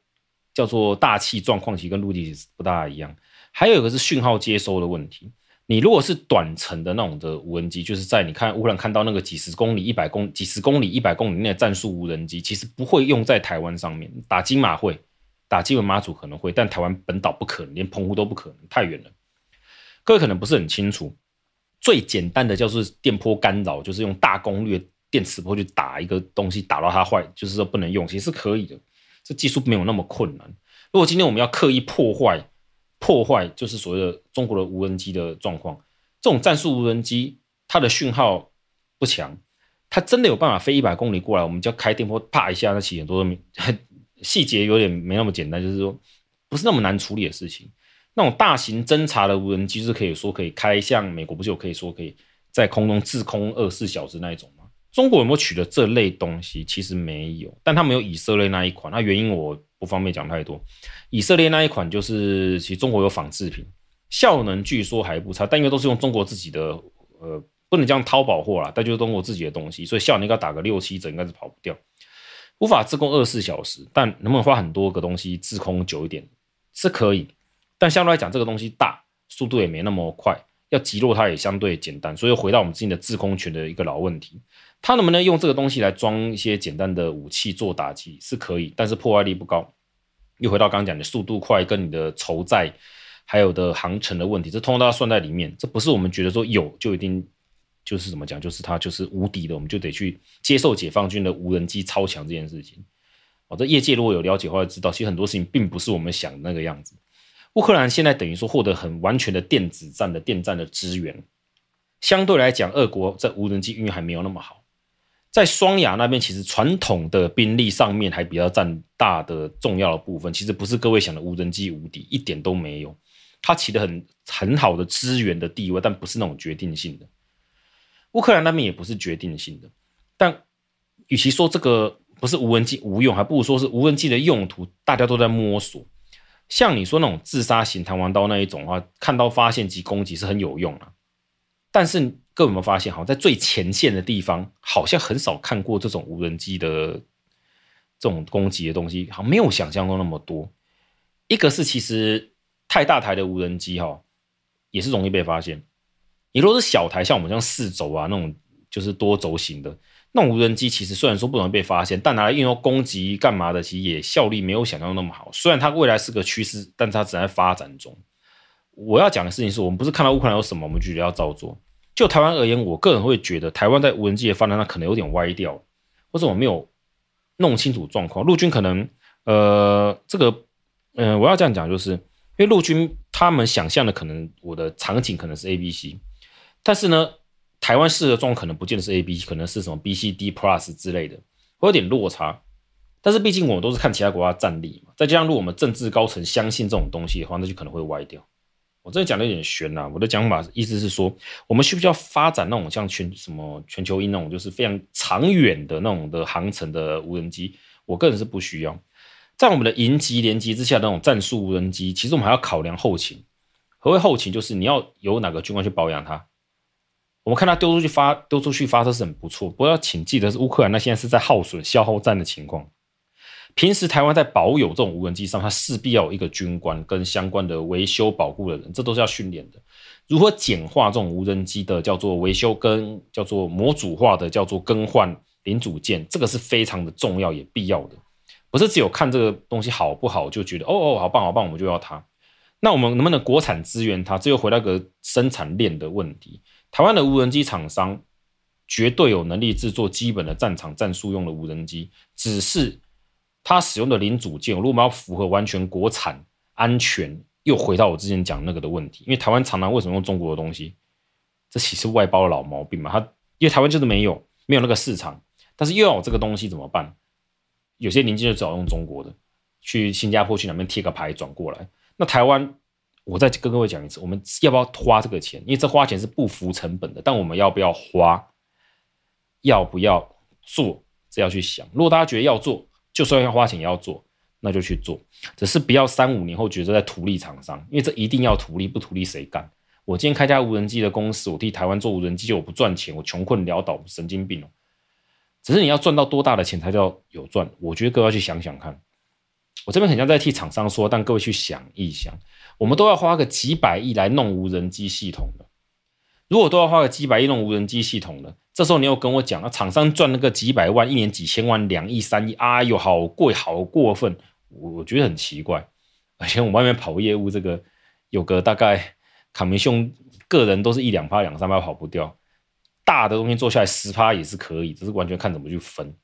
叫做大气状况，其实跟陆地不大一样。还有一个是讯号接收的问题。你如果是短程的那种的无人机，就是在你看乌克兰看到那个几十公里、一百公几十公里、一百公里内的战术无人机，其实不会用在台湾上面。打金马会，打金门马祖可能会，但台湾本岛不可能，连澎湖都不可能，太远了。各位可能不是很清楚，最简单的叫做电波干扰，就是用大功率电磁波去打一个东西，打到它坏，就是说不能用，其实是可以的。这技术没有那么困难。如果今天我们要刻意破坏，破坏就是所谓的中国的无人机的状况，这种战术无人机它的讯号不强，它真的有办法飞一百公里过来，我们就要开电波啪一下，那起很多 细节有点没那么简单，就是说不是那么难处理的事情。那种大型侦察的无人机是可以说可以开，像美国不是有可以说可以在空中滞空二十四小时那一种？中国有没有取得这类东西？其实没有，但他没有以色列那一款。那原因我不方便讲太多。以色列那一款就是，其实中国有仿制品，效能据说还不差，但因为都是用中国自己的，呃，不能讲淘宝货啦，但就是中国自己的东西，所以效能应该打个六七折，应该是跑不掉。无法自控二十四小时，但能不能花很多个东西自控久一点是可以，但相对来讲，这个东西大，速度也没那么快，要击落它也相对简单，所以回到我们之前的制空权的一个老问题。它能不能用这个东西来装一些简单的武器做打击是可以，但是破坏力不高。又回到刚刚讲的速度快跟你的筹载还有的航程的问题，这通通都要算在里面。这不是我们觉得说有就一定就是怎么讲，就是它就是无敌的，我们就得去接受解放军的无人机超强这件事情。哦，这业界如果有了解的话，就知道其实很多事情并不是我们想那个样子。乌克兰现在等于说获得很完全的电子战的电战的支援，相对来讲，俄国在无人机运用还没有那么好。在双亚那边，其实传统的兵力上面还比较占大的重要的部分。其实不是各位想的无人机无敌，一点都没有。它起得很很好的支援的地位，但不是那种决定性的。乌克兰那边也不是决定性的。但与其说这个不是无人机无用，还不如说是无人机的用途大家都在摸索。像你说那种自杀型弹簧刀那一种的话，看到发现及攻击是很有用啊。但是。各位有没有发现，好像在最前线的地方，好像很少看过这种无人机的这种攻击的东西，好像没有想象中那么多。一个是其实太大台的无人机哈，也是容易被发现。你如果是小台，像我们这样四轴啊那种，就是多轴型的，那无人机其实虽然说不容易被发现，但拿来应用攻击干嘛的，其实也效率没有想象那么好。虽然它未来是个趋势，但它只在发展中。我要讲的事情是我们不是看到乌克兰有什么，我们就觉得要照做。就台湾而言，我个人会觉得台湾在无人机的发展上可能有点歪掉，或者我没有弄清楚状况。陆军可能，呃，这个，嗯、我要这样讲，就是因为陆军他们想象的可能我的场景可能是 A、B、C，但是呢。台湾式的状况可能不见得是 A B，可能是什么 B C D Plus 之类的，会有点落差。但是毕竟我们都是看其他国家战力嘛，再加上如果我们政治高层相信这种东西的话，那就可能会歪掉。我这讲的有点悬呐，我的讲法意思是说，我们需不需要发展那种像全什么全球鹰那种，就是非常长远的那种的航程的无人机？我个人是不需要。在我们的营级连级之下，那种战术无人机，其实我们还要考量后勤。何谓后勤？就是你要有哪个军官去保养它。我们看他丢出去发丢出去发射是很不错，不过要请记得是乌克兰，那现在是在耗损消耗战的情况。平时台湾在保有这种无人机上，它势必要有一个军官跟相关的维修保护的人，这都是要训练的。如何简化这种无人机的叫做维修跟叫做模组化的叫做更换零组件，这个是非常的重要也必要的。不是只有看这个东西好不好就觉得哦哦好棒好棒，我们就要它。那我们能不能国产资源它？这又回到一个生产链的问题。台湾的无人机厂商绝对有能力制作基本的战场战术用的无人机，只是它使用的零组件，如果我们要符合完全国产安全，又回到我之前讲那个的问题。因为台湾常常为什么用中国的东西？这其实外包的老毛病嘛。它因为台湾就是没有没有那个市场，但是又要有这个东西怎么办？有些零件就只好用中国的，去新加坡去那边贴个牌转过来。那台湾。我再跟各位讲一次，我们要不要花这个钱？因为这花钱是不符成本的，但我们要不要花？要不要做？这要去想。如果大家觉得要做，就算要花钱也要做，那就去做。只是不要三五年后觉得在图利厂商，因为这一定要图利，不图利谁干？我今天开家无人机的公司，我替台湾做无人机，我不赚钱，我穷困潦倒，神经病哦。只是你要赚到多大的钱才叫有赚？我觉得各位要去想想看。我这边很像在替厂商说，但各位去想一想，我们都要花个几百亿来弄无人机系统的。如果都要花个几百亿弄无人机系统的，这时候你又跟我讲，那厂商赚那个几百万，一年几千万、两亿、三亿，哎呦，好贵，好过分，我我觉得很奇怪。而且我外面跑业务，这个有个大概卡梅兄个人都是一两趴、两三趴跑不掉，大的东西做下来十趴也是可以，只是完全看怎么去分。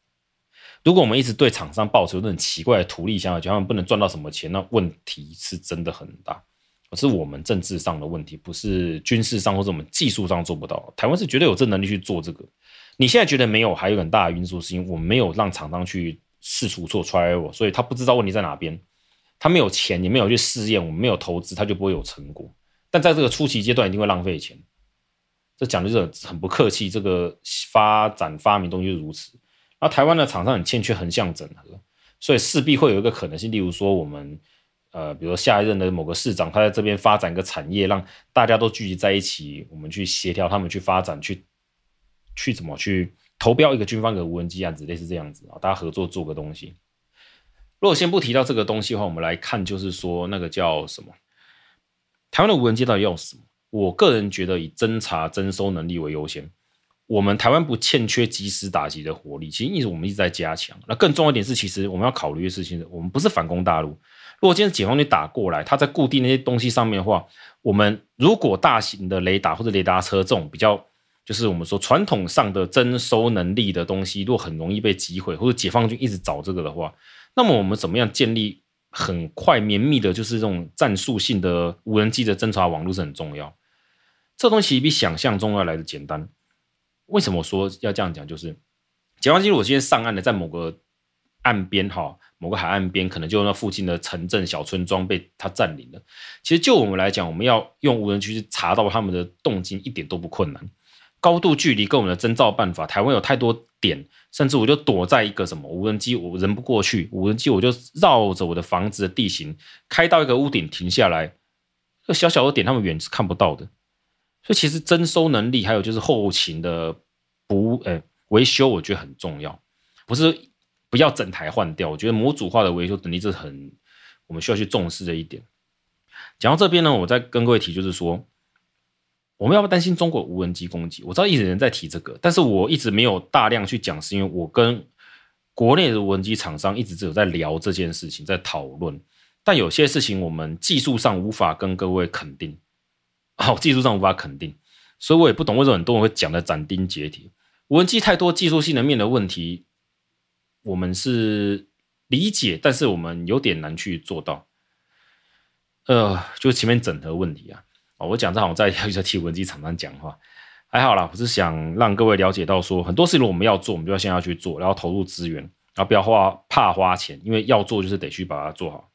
如果我们一直对厂商抱持那种奇怪的图利想法，觉得他们不能赚到什么钱，那问题是真的很大。而是我们政治上的问题，不是军事上或者我们技术上做不到。台湾是绝对有这能力去做这个。你现在觉得没有，还有很大的因素是因为我们没有让厂商去试出做 trial，所以他不知道问题在哪边。他没有钱，也没有去试验，我们没有投资，他就不会有成果。但在这个初期阶段，一定会浪费钱。这讲的就是很不客气。这个发展发明东西是如此。那台湾的厂商很欠缺横向整合，所以势必会有一个可能性，例如说我们，呃，比如说下一任的某个市长，他在这边发展一个产业，让大家都聚集在一起，我们去协调他们去发展，去去怎么去投标一个军方的无人机案子，类似这样子啊，大家合作做个东西。如果先不提到这个东西的话，我们来看就是说那个叫什么，台湾的无人机到底要什么？我个人觉得以侦查征收能力为优先。我们台湾不欠缺及时打击的火力，其实一直我们一直在加强。那更重要一点是，其实我们要考虑的事情是，我们不是反攻大陆。如果今天解放军打过来，他在固定那些东西上面的话，我们如果大型的雷达或者雷达车这种比较，就是我们说传统上的侦收能力的东西，如果很容易被击毁，或者解放军一直找这个的话，那么我们怎么样建立很快绵密的，就是这种战术性的无人机的侦察网络是很重要。这东西比想象中要来的简单。为什么说要这样讲？就是解放军如果今天上岸了，在某个岸边哈，某个海岸边，可能就那附近的城镇小村庄被他占领了。其实就我们来讲，我们要用无人机去查到他们的动静，一点都不困难。高度距离跟我们的侦照办法，台湾有太多点，甚至我就躲在一个什么无人机，我人不过去，无人机我就绕着我的房子的地形开到一个屋顶停下来，这小小的点他们远是看不到的。所以其实征收能力，还有就是后勤的不呃维修，我觉得很重要。不是不要整台换掉，我觉得模组化的维修能力是很我们需要去重视的一点。讲到这边呢，我再跟各位提，就是说，我们要不要担心中国无人机攻击？我知道一直人在提这个，但是我一直没有大量去讲，是因为我跟国内的无人机厂商一直只有在聊这件事情，在讨论。但有些事情我们技术上无法跟各位肯定，好，技术上无法肯定，所以我也不懂为什么很多人会讲的斩钉截铁。无人机太多技术性的面的问题，我们是理解，但是我们有点难去做到。呃，就前面整合问题啊，哦，我讲这好像在 在替无人机厂商讲话，还好啦，我是想让各位了解到说，很多事情我们要做，我们就要先要去做，然后投入资源，然后不要花怕花钱，因为要做就是得去把它做好。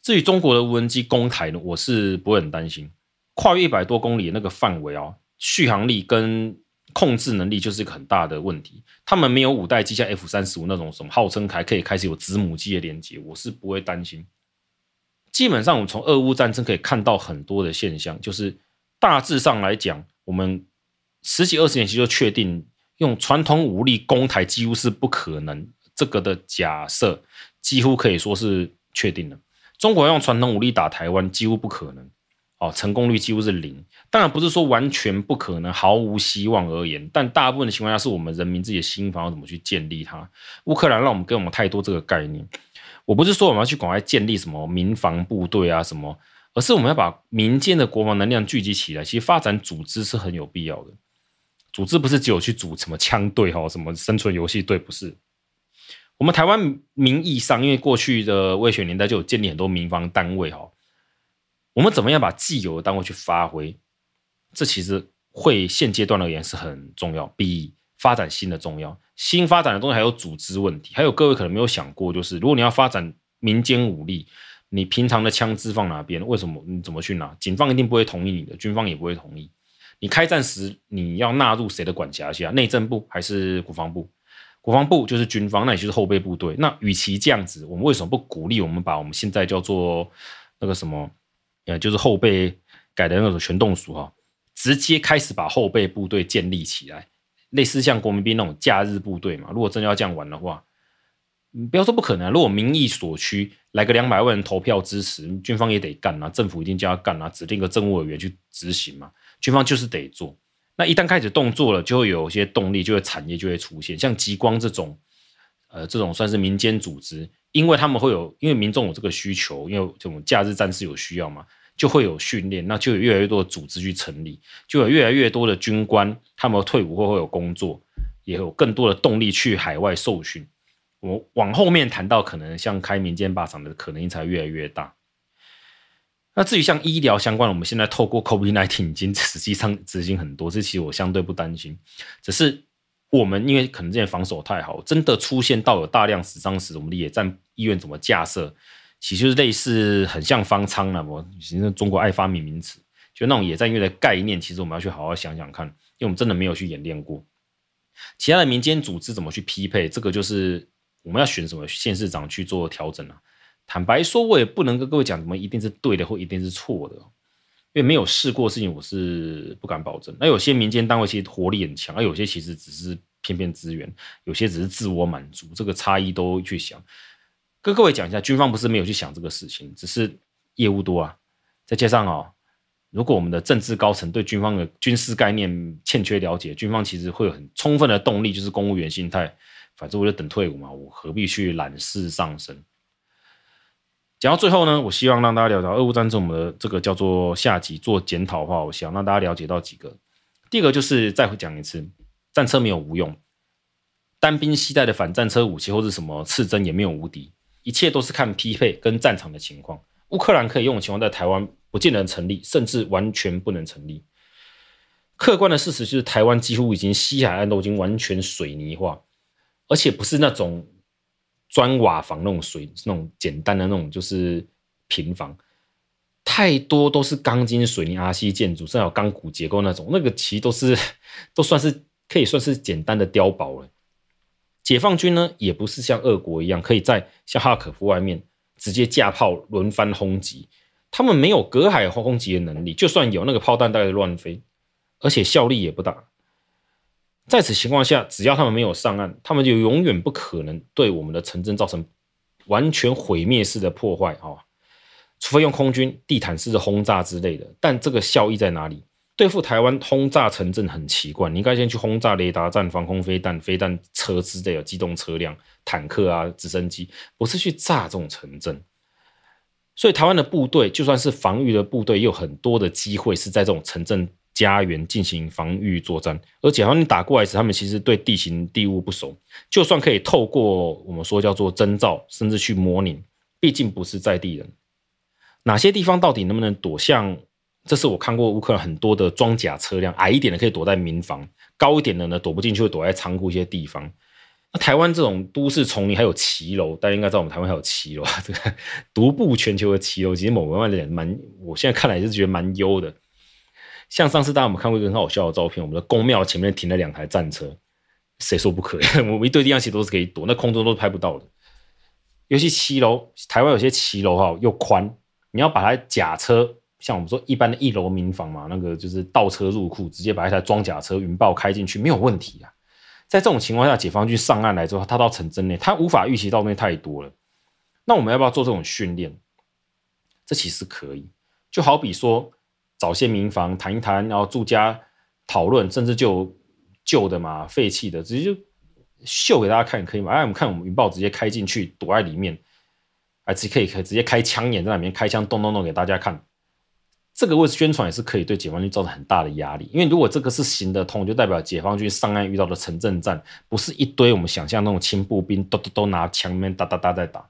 至于中国的无人机公台呢，我是不会很担心，跨越一百多公里那个范围哦，续航力跟控制能力就是一个很大的问题，他们没有五代机像 F 三十五那种什么号称还可以开始有子母机的连接，我是不会担心。基本上，我们从俄乌战争可以看到很多的现象，就是大致上来讲，我们十几二十年前就确定用传统武力攻台几乎是不可能，这个的假设几乎可以说是确定了。中国用传统武力打台湾几乎不可能。哦，成功率几乎是零。当然不是说完全不可能、毫无希望而言，但大部分的情况下是我们人民自己的心防要怎么去建立它。乌克兰让我们给我们太多这个概念。我不是说我们要去赶快建立什么民防部队啊什么，而是我们要把民间的国防能量聚集起来。其实发展组织是很有必要的。组织不是只有去组什么枪队哈，什么生存游戏队，不是。我们台湾名义上，因为过去的威权年代就有建立很多民防单位哈。我们怎么样把既有的单位去发挥？这其实会现阶段而言是很重要，比发展新的重要。新发展的东西还有组织问题，还有各位可能没有想过，就是如果你要发展民间武力，你平常的枪支放哪边？为什么？你怎么去拿？警方一定不会同意你的，军方也不会同意。你开战时你要纳入谁的管辖下？内政部还是国防部？国防部就是军方，那也就是后备部队。那与其这样子，我们为什么不鼓励我们把我们现在叫做那个什么？呃，就是后备改的那种全动署哈，直接开始把后备部队建立起来，类似像国民兵那种假日部队嘛。如果真的要这样玩的话，不要说不可能。如果民意所趋，来个两百万人投票支持，军方也得干啊，政府一定叫他干啊，指定个政务委员去执行嘛。军方就是得做。那一旦开始动作了，就会有些动力，就会产业就会出现，像极光这种，呃，这种算是民间组织，因为他们会有，因为民众有这个需求，因为这种假日战士有需要嘛。就会有训练，那就有越来越多的组织去成立，就有越来越多的军官，他们退伍后会有工作，也有更多的动力去海外受训。我往后面谈到，可能像开民间靶场的可能性才越来越大。那至于像医疗相关的，我们现在透过 COVID-19 已经实际上执行很多，这其实我相对不担心。只是我们因为可能之前防守太好，真的出现到有大量死伤时，我们的野战医院怎么架设？其实就是类似很像方舱了，我其实中国爱发明名词，就那种野战医院的概念，其实我们要去好好想想看，因为我们真的没有去演练过。其他的民间组织怎么去匹配，这个就是我们要选什么县市长去做调整啊。坦白说，我也不能跟各位讲什么一定是对的或一定是错的，因为没有试过的事情，我是不敢保证。那有些民间单位其实活力很强，而有些其实只是片片资源，有些只是自我满足，这个差异都去想。跟各位讲一下，军方不是没有去想这个事情，只是业务多啊。再加上哦，如果我们的政治高层对军方的军事概念欠缺了解，军方其实会有很充分的动力，就是公务员心态。反正我就等退伍嘛，我何必去揽事上身？讲到最后呢，我希望让大家了解到俄乌战争，我们的这个叫做下集做检讨的话，我想让大家了解到几个。第一个就是再会讲一次，战车没有无用，单兵携带的反战车武器或是什么刺针也没有无敌。一切都是看匹配跟战场的情况。乌克兰可以用的情况，在台湾不见得成立，甚至完全不能成立。客观的事实就是，台湾几乎已经西海岸都已经完全水泥化，而且不是那种砖瓦房那种水，那种简单的那种就是平房，太多都是钢筋水泥阿西建筑，甚至有钢骨结构那种，那个其实都是 都算是可以算是简单的碉堡了。解放军呢，也不是像俄国一样，可以在像哈可夫外面直接架炮轮番轰击。他们没有隔海轰击的能力，就算有那个炮弹，大概乱飞，而且效力也不大。在此情况下，只要他们没有上岸，他们就永远不可能对我们的城镇造成完全毁灭式的破坏啊！除非用空军地毯式的轰炸之类的，但这个效益在哪里？对付台湾轰炸城镇很奇怪，你应该先去轰炸雷达站、防空飞弹、飞弹车之类的机动车辆、坦克啊、直升机，不是去炸这种城镇。所以台湾的部队就算是防御的部队，也有很多的机会是在这种城镇家园进行防御作战。而且当你打过来时，他们其实对地形地物不熟，就算可以透过我们说叫做征兆，甚至去模拟，毕竟不是在地人。哪些地方到底能不能躲？像这是我看过乌克兰很多的装甲车辆，矮一点的可以躲在民房，高一点的呢躲不进去，会躲在仓库一些地方。那台湾这种都市丛林还有骑楼，大家应该知道我们台湾还有骑楼啊，这个 独步全球的骑楼，其实某个方面蛮，我现在看来是觉得蛮优的。像上次大家有没有看过一个很好笑的照片？我们的宫庙前面停了两台战车，谁说不可以？我们一堆地方其实都是可以躲，那空中都是拍不到的。尤其骑楼，台湾有些骑楼哈又宽。你要把它甲车，像我们说一般的一楼民房嘛，那个就是倒车入库，直接把一台装甲车云豹开进去没有问题啊。在这种情况下，解放军上岸来之后，他到城镇内，他无法预期到那太多了。那我们要不要做这种训练？这其实可以，就好比说找些民房谈一谈，然后住家讨论，甚至就旧的嘛、废弃的，直接就秀给大家看，可以吗？哎，我们看我们云豹直接开进去，躲在里面。还是可以可以直接开枪眼在里面开枪咚咚咚给大家看，这个位置宣传也是可以对解放军造成很大的压力，因为如果这个是行得通，就代表解放军上岸遇到的城镇战不是一堆我们想象那种轻步兵都都都拿枪面哒哒哒在打，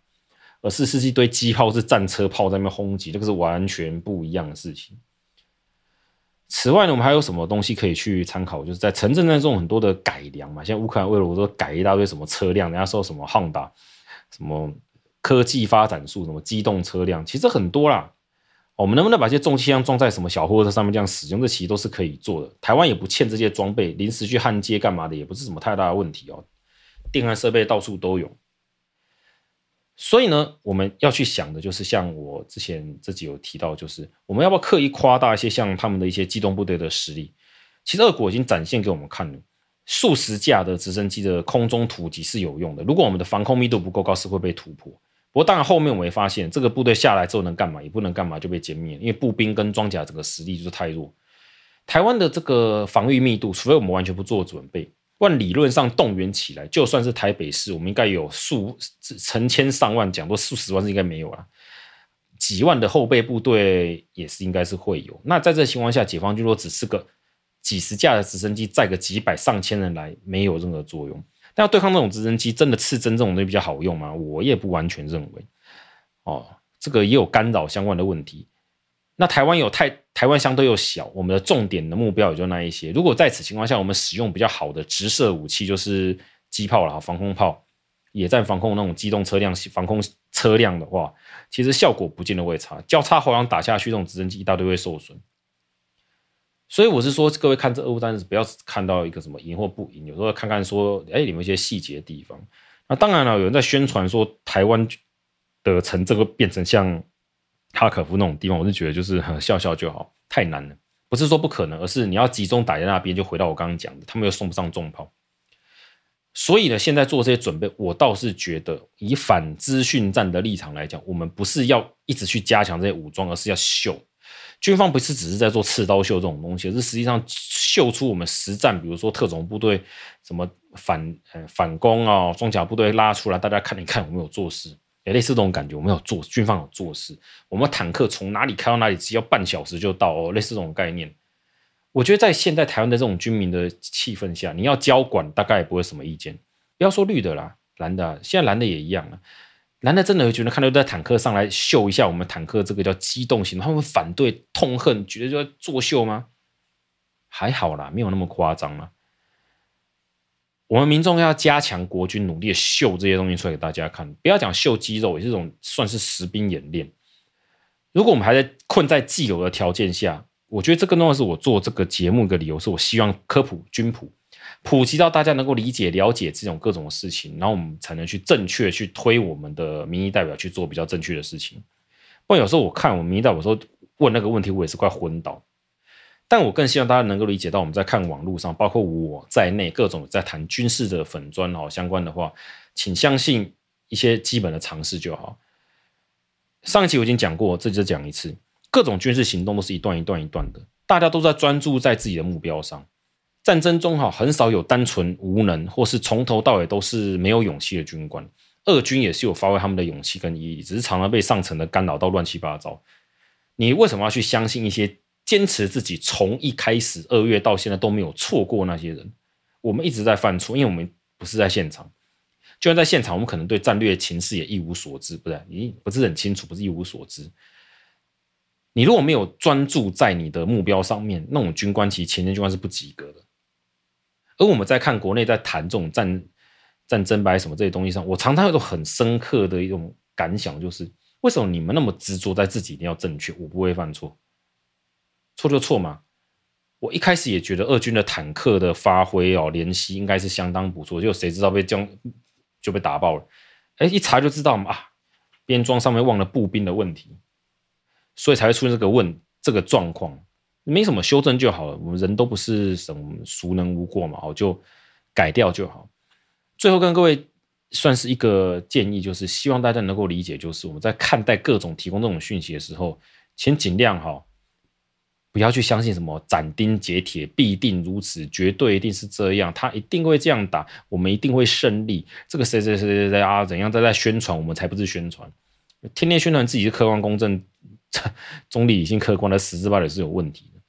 而是是一堆机炮是战车炮在那边轰击，这个是完全不一样的事情。此外呢，我们还有什么东西可以去参考？就是在城镇当中很多的改良嘛，像乌克兰为了我说改一大堆什么车辆，人家说什么 Honda 什么。科技发展数什么机动车辆，其实很多啦。我们能不能把这些重机枪装在什么小货车上面这样使用？这其实都是可以做的。台湾也不欠这些装备，临时去焊接干嘛的，也不是什么太大的问题哦。电焊设备到处都有。所以呢，我们要去想的就是，像我之前自己有提到，就是我们要不要刻意夸大一些像他们的一些机动部队的实力？其实俄国已经展现给我们看了。数十架的直升机的空中突击是有用的。如果我们的防空密度不够高，是会被突破。不过当然后面我也发现，这个部队下来之后能干嘛？也不能干嘛，就被歼灭。因为步兵跟装甲这个实力就是太弱。台湾的这个防御密度，除非我们完全不做准备，不然理论上动员起来，就算是台北市，我们应该有数成千上万，讲多数十万是应该没有啦。几万的后备部队也是应该是会有。那在这情况下，解放军如果只是个。几十架的直升机载个几百上千人来，没有任何作用。但要对抗这种直升机，真的刺针这种东西比较好用吗？我也不完全认为。哦，这个也有干扰相关的问题。那台湾有太台湾相对又小，我们的重点的目标也就那一些。如果在此情况下，我们使用比较好的直射武器，就是机炮啦，防空炮、野战防空那种机动车辆、防空车辆的话，其实效果不见得会差。交叉后仰打下去，这种直升机一大堆会受损。所以我是说，各位看这俄乌战事，不要只看到一个什么赢或不赢，有时候看看说，哎，里面一些细节的地方。那当然了，有人在宣传说台湾的城这个变成像哈可夫那种地方，我是觉得就是笑笑就好，太难了。不是说不可能，而是你要集中打在那边，就回到我刚刚讲的，他们又送不上重炮。所以呢，现在做这些准备，我倒是觉得，以反资讯战的立场来讲，我们不是要一直去加强这些武装，而是要秀。军方不是只是在做刺刀秀这种东西，而是实际上秀出我们实战，比如说特种部队什么反呃反攻啊，装甲部队拉出来，大家看一看，我们有做事，也类似这种感觉，我们有做，军方有做事，我们坦克从哪里开到哪里，只要半小时就到哦，类似这种概念。我觉得在现在台湾的这种军民的气氛下，你要交管，大概也不会什么意见。不要说绿的啦，蓝的，现在蓝的也一样了。蓝的真的会觉得看到在坦克上来秀一下我们坦克这个叫机动型，他们反对痛恨，觉得就在作秀吗？还好啦，没有那么夸张啦。我们民众要加强国军，努力的秀这些东西出来给大家看，不要讲秀肌肉，也是这种算是实兵演练。如果我们还在困在既有的条件下，我觉得这更重要是我做这个节目的理由，是我希望科普军普。普及到大家能够理解、了解这种各种的事情，然后我们才能去正确去推我们的民意代表去做比较正确的事情。不然有时候我看我们民意代表说问那个问题，我也是快昏倒。但我更希望大家能够理解到，我们在看网络上，包括我在内各种在谈军事的粉砖哦相关的话，请相信一些基本的常识就好。上一期我已经讲过，这就讲一次，各种军事行动都是一段一段一段的。大家都在专注在自己的目标上。战争中哈，很少有单纯无能或是从头到尾都是没有勇气的军官。俄军也是有发挥他们的勇气跟毅力，只是常常被上层的干扰到乱七八糟。你为什么要去相信一些坚持自己从一开始二月到现在都没有错过那些人？我们一直在犯错，因为我们不是在现场。就算在现场，我们可能对战略情势也一无所知，不是？你不是很清楚，不是一无所知。你如果没有专注在你的目标上面，那种军官其实前线军官是不及格的。而我们在看国内在谈这种战战争白什么这些东西上，我常常有种很深刻的一种感想，就是为什么你们那么执着在自己一定要正确，我不会犯错，错就错嘛。我一开始也觉得俄军的坦克的发挥哦，联系应该是相当不错，就谁知道被将。就被打爆了，哎，一查就知道嘛，啊，编装上面忘了步兵的问题，所以才会出现这个问这个状况，没什么修正就好了。我们人都不是什么孰能无过嘛，哦就改掉就好。最后跟各位算是一个建议，就是希望大家能够理解，就是我们在看待各种提供这种讯息的时候，请尽量哈。不要去相信什么斩钉截铁，必定如此，绝对一定是这样，他一定会这样打，我们一定会胜利。这个谁谁谁谁谁啊，怎样在在宣传，我们才不是宣传，天天宣传自己是客观公正、中立、理性、客观的，实质上也是有问题的。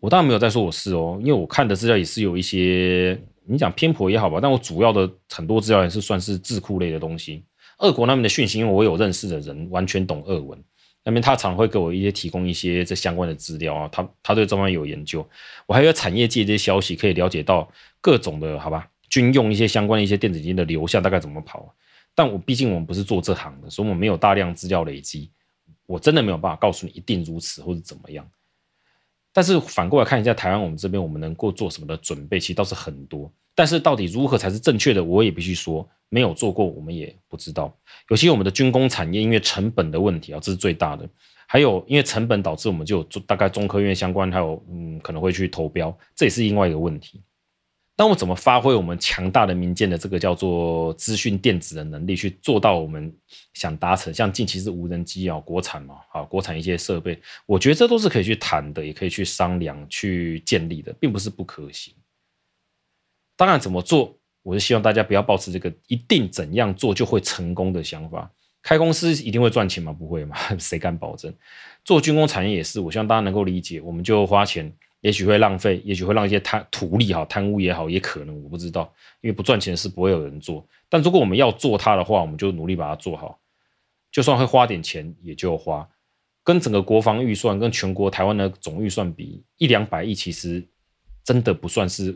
我当然没有在说我是哦，因为我看的资料也是有一些，你讲偏颇也好吧，但我主要的很多资料也是算是智库类的东西。俄国那边的讯息，因为我有认识的人，完全懂俄文。那边他常会给我一些提供一些这相关的资料啊，他他对这方面有研究，我还有产业界这些消息可以了解到各种的，好吧，军用一些相关的一些电子机的流向大概怎么跑，但我毕竟我们不是做这行的，所以我们没有大量资料累积，我真的没有办法告诉你一定如此或者怎么样。但是反过来看一下台湾，我们这边我们能够做什么的准备，其实倒是很多。但是到底如何才是正确的，我也必须说，没有做过，我们也不知道。尤其我们的军工产业，因为成本的问题啊，这是最大的。还有因为成本导致我们就有大概中科院相关，还有嗯可能会去投标，这也是另外一个问题。当我怎么发挥我们强大的民间的这个叫做资讯电子的能力，去做到我们想达成，像近期是无人机啊，国产嘛，啊，国产一些设备，我觉得这都是可以去谈的，也可以去商量、去建立的，并不是不可行。当然，怎么做，我是希望大家不要抱持这个一定怎样做就会成功的想法。开公司一定会赚钱吗？不会嘛，谁敢保证？做军工产业也是，我希望大家能够理解，我们就花钱。也许会浪费，也许会让一些贪图利好贪污也好，也可能我不知道，因为不赚钱的事不会有人做。但如果我们要做它的话，我们就努力把它做好，就算会花点钱，也就花。跟整个国防预算跟全国台湾的总预算比，一两百亿其实真的不算是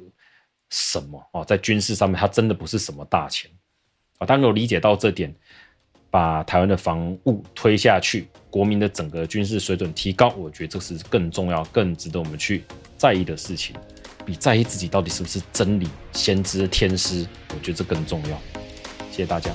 什么啊，在军事上面，它真的不是什么大钱啊。当我理解到这点。把台湾的防务推下去，国民的整个军事水准提高，我觉得这是更重要、更值得我们去在意的事情，比在意自己到底是不是真理、先知、天师，我觉得这更重要。谢谢大家。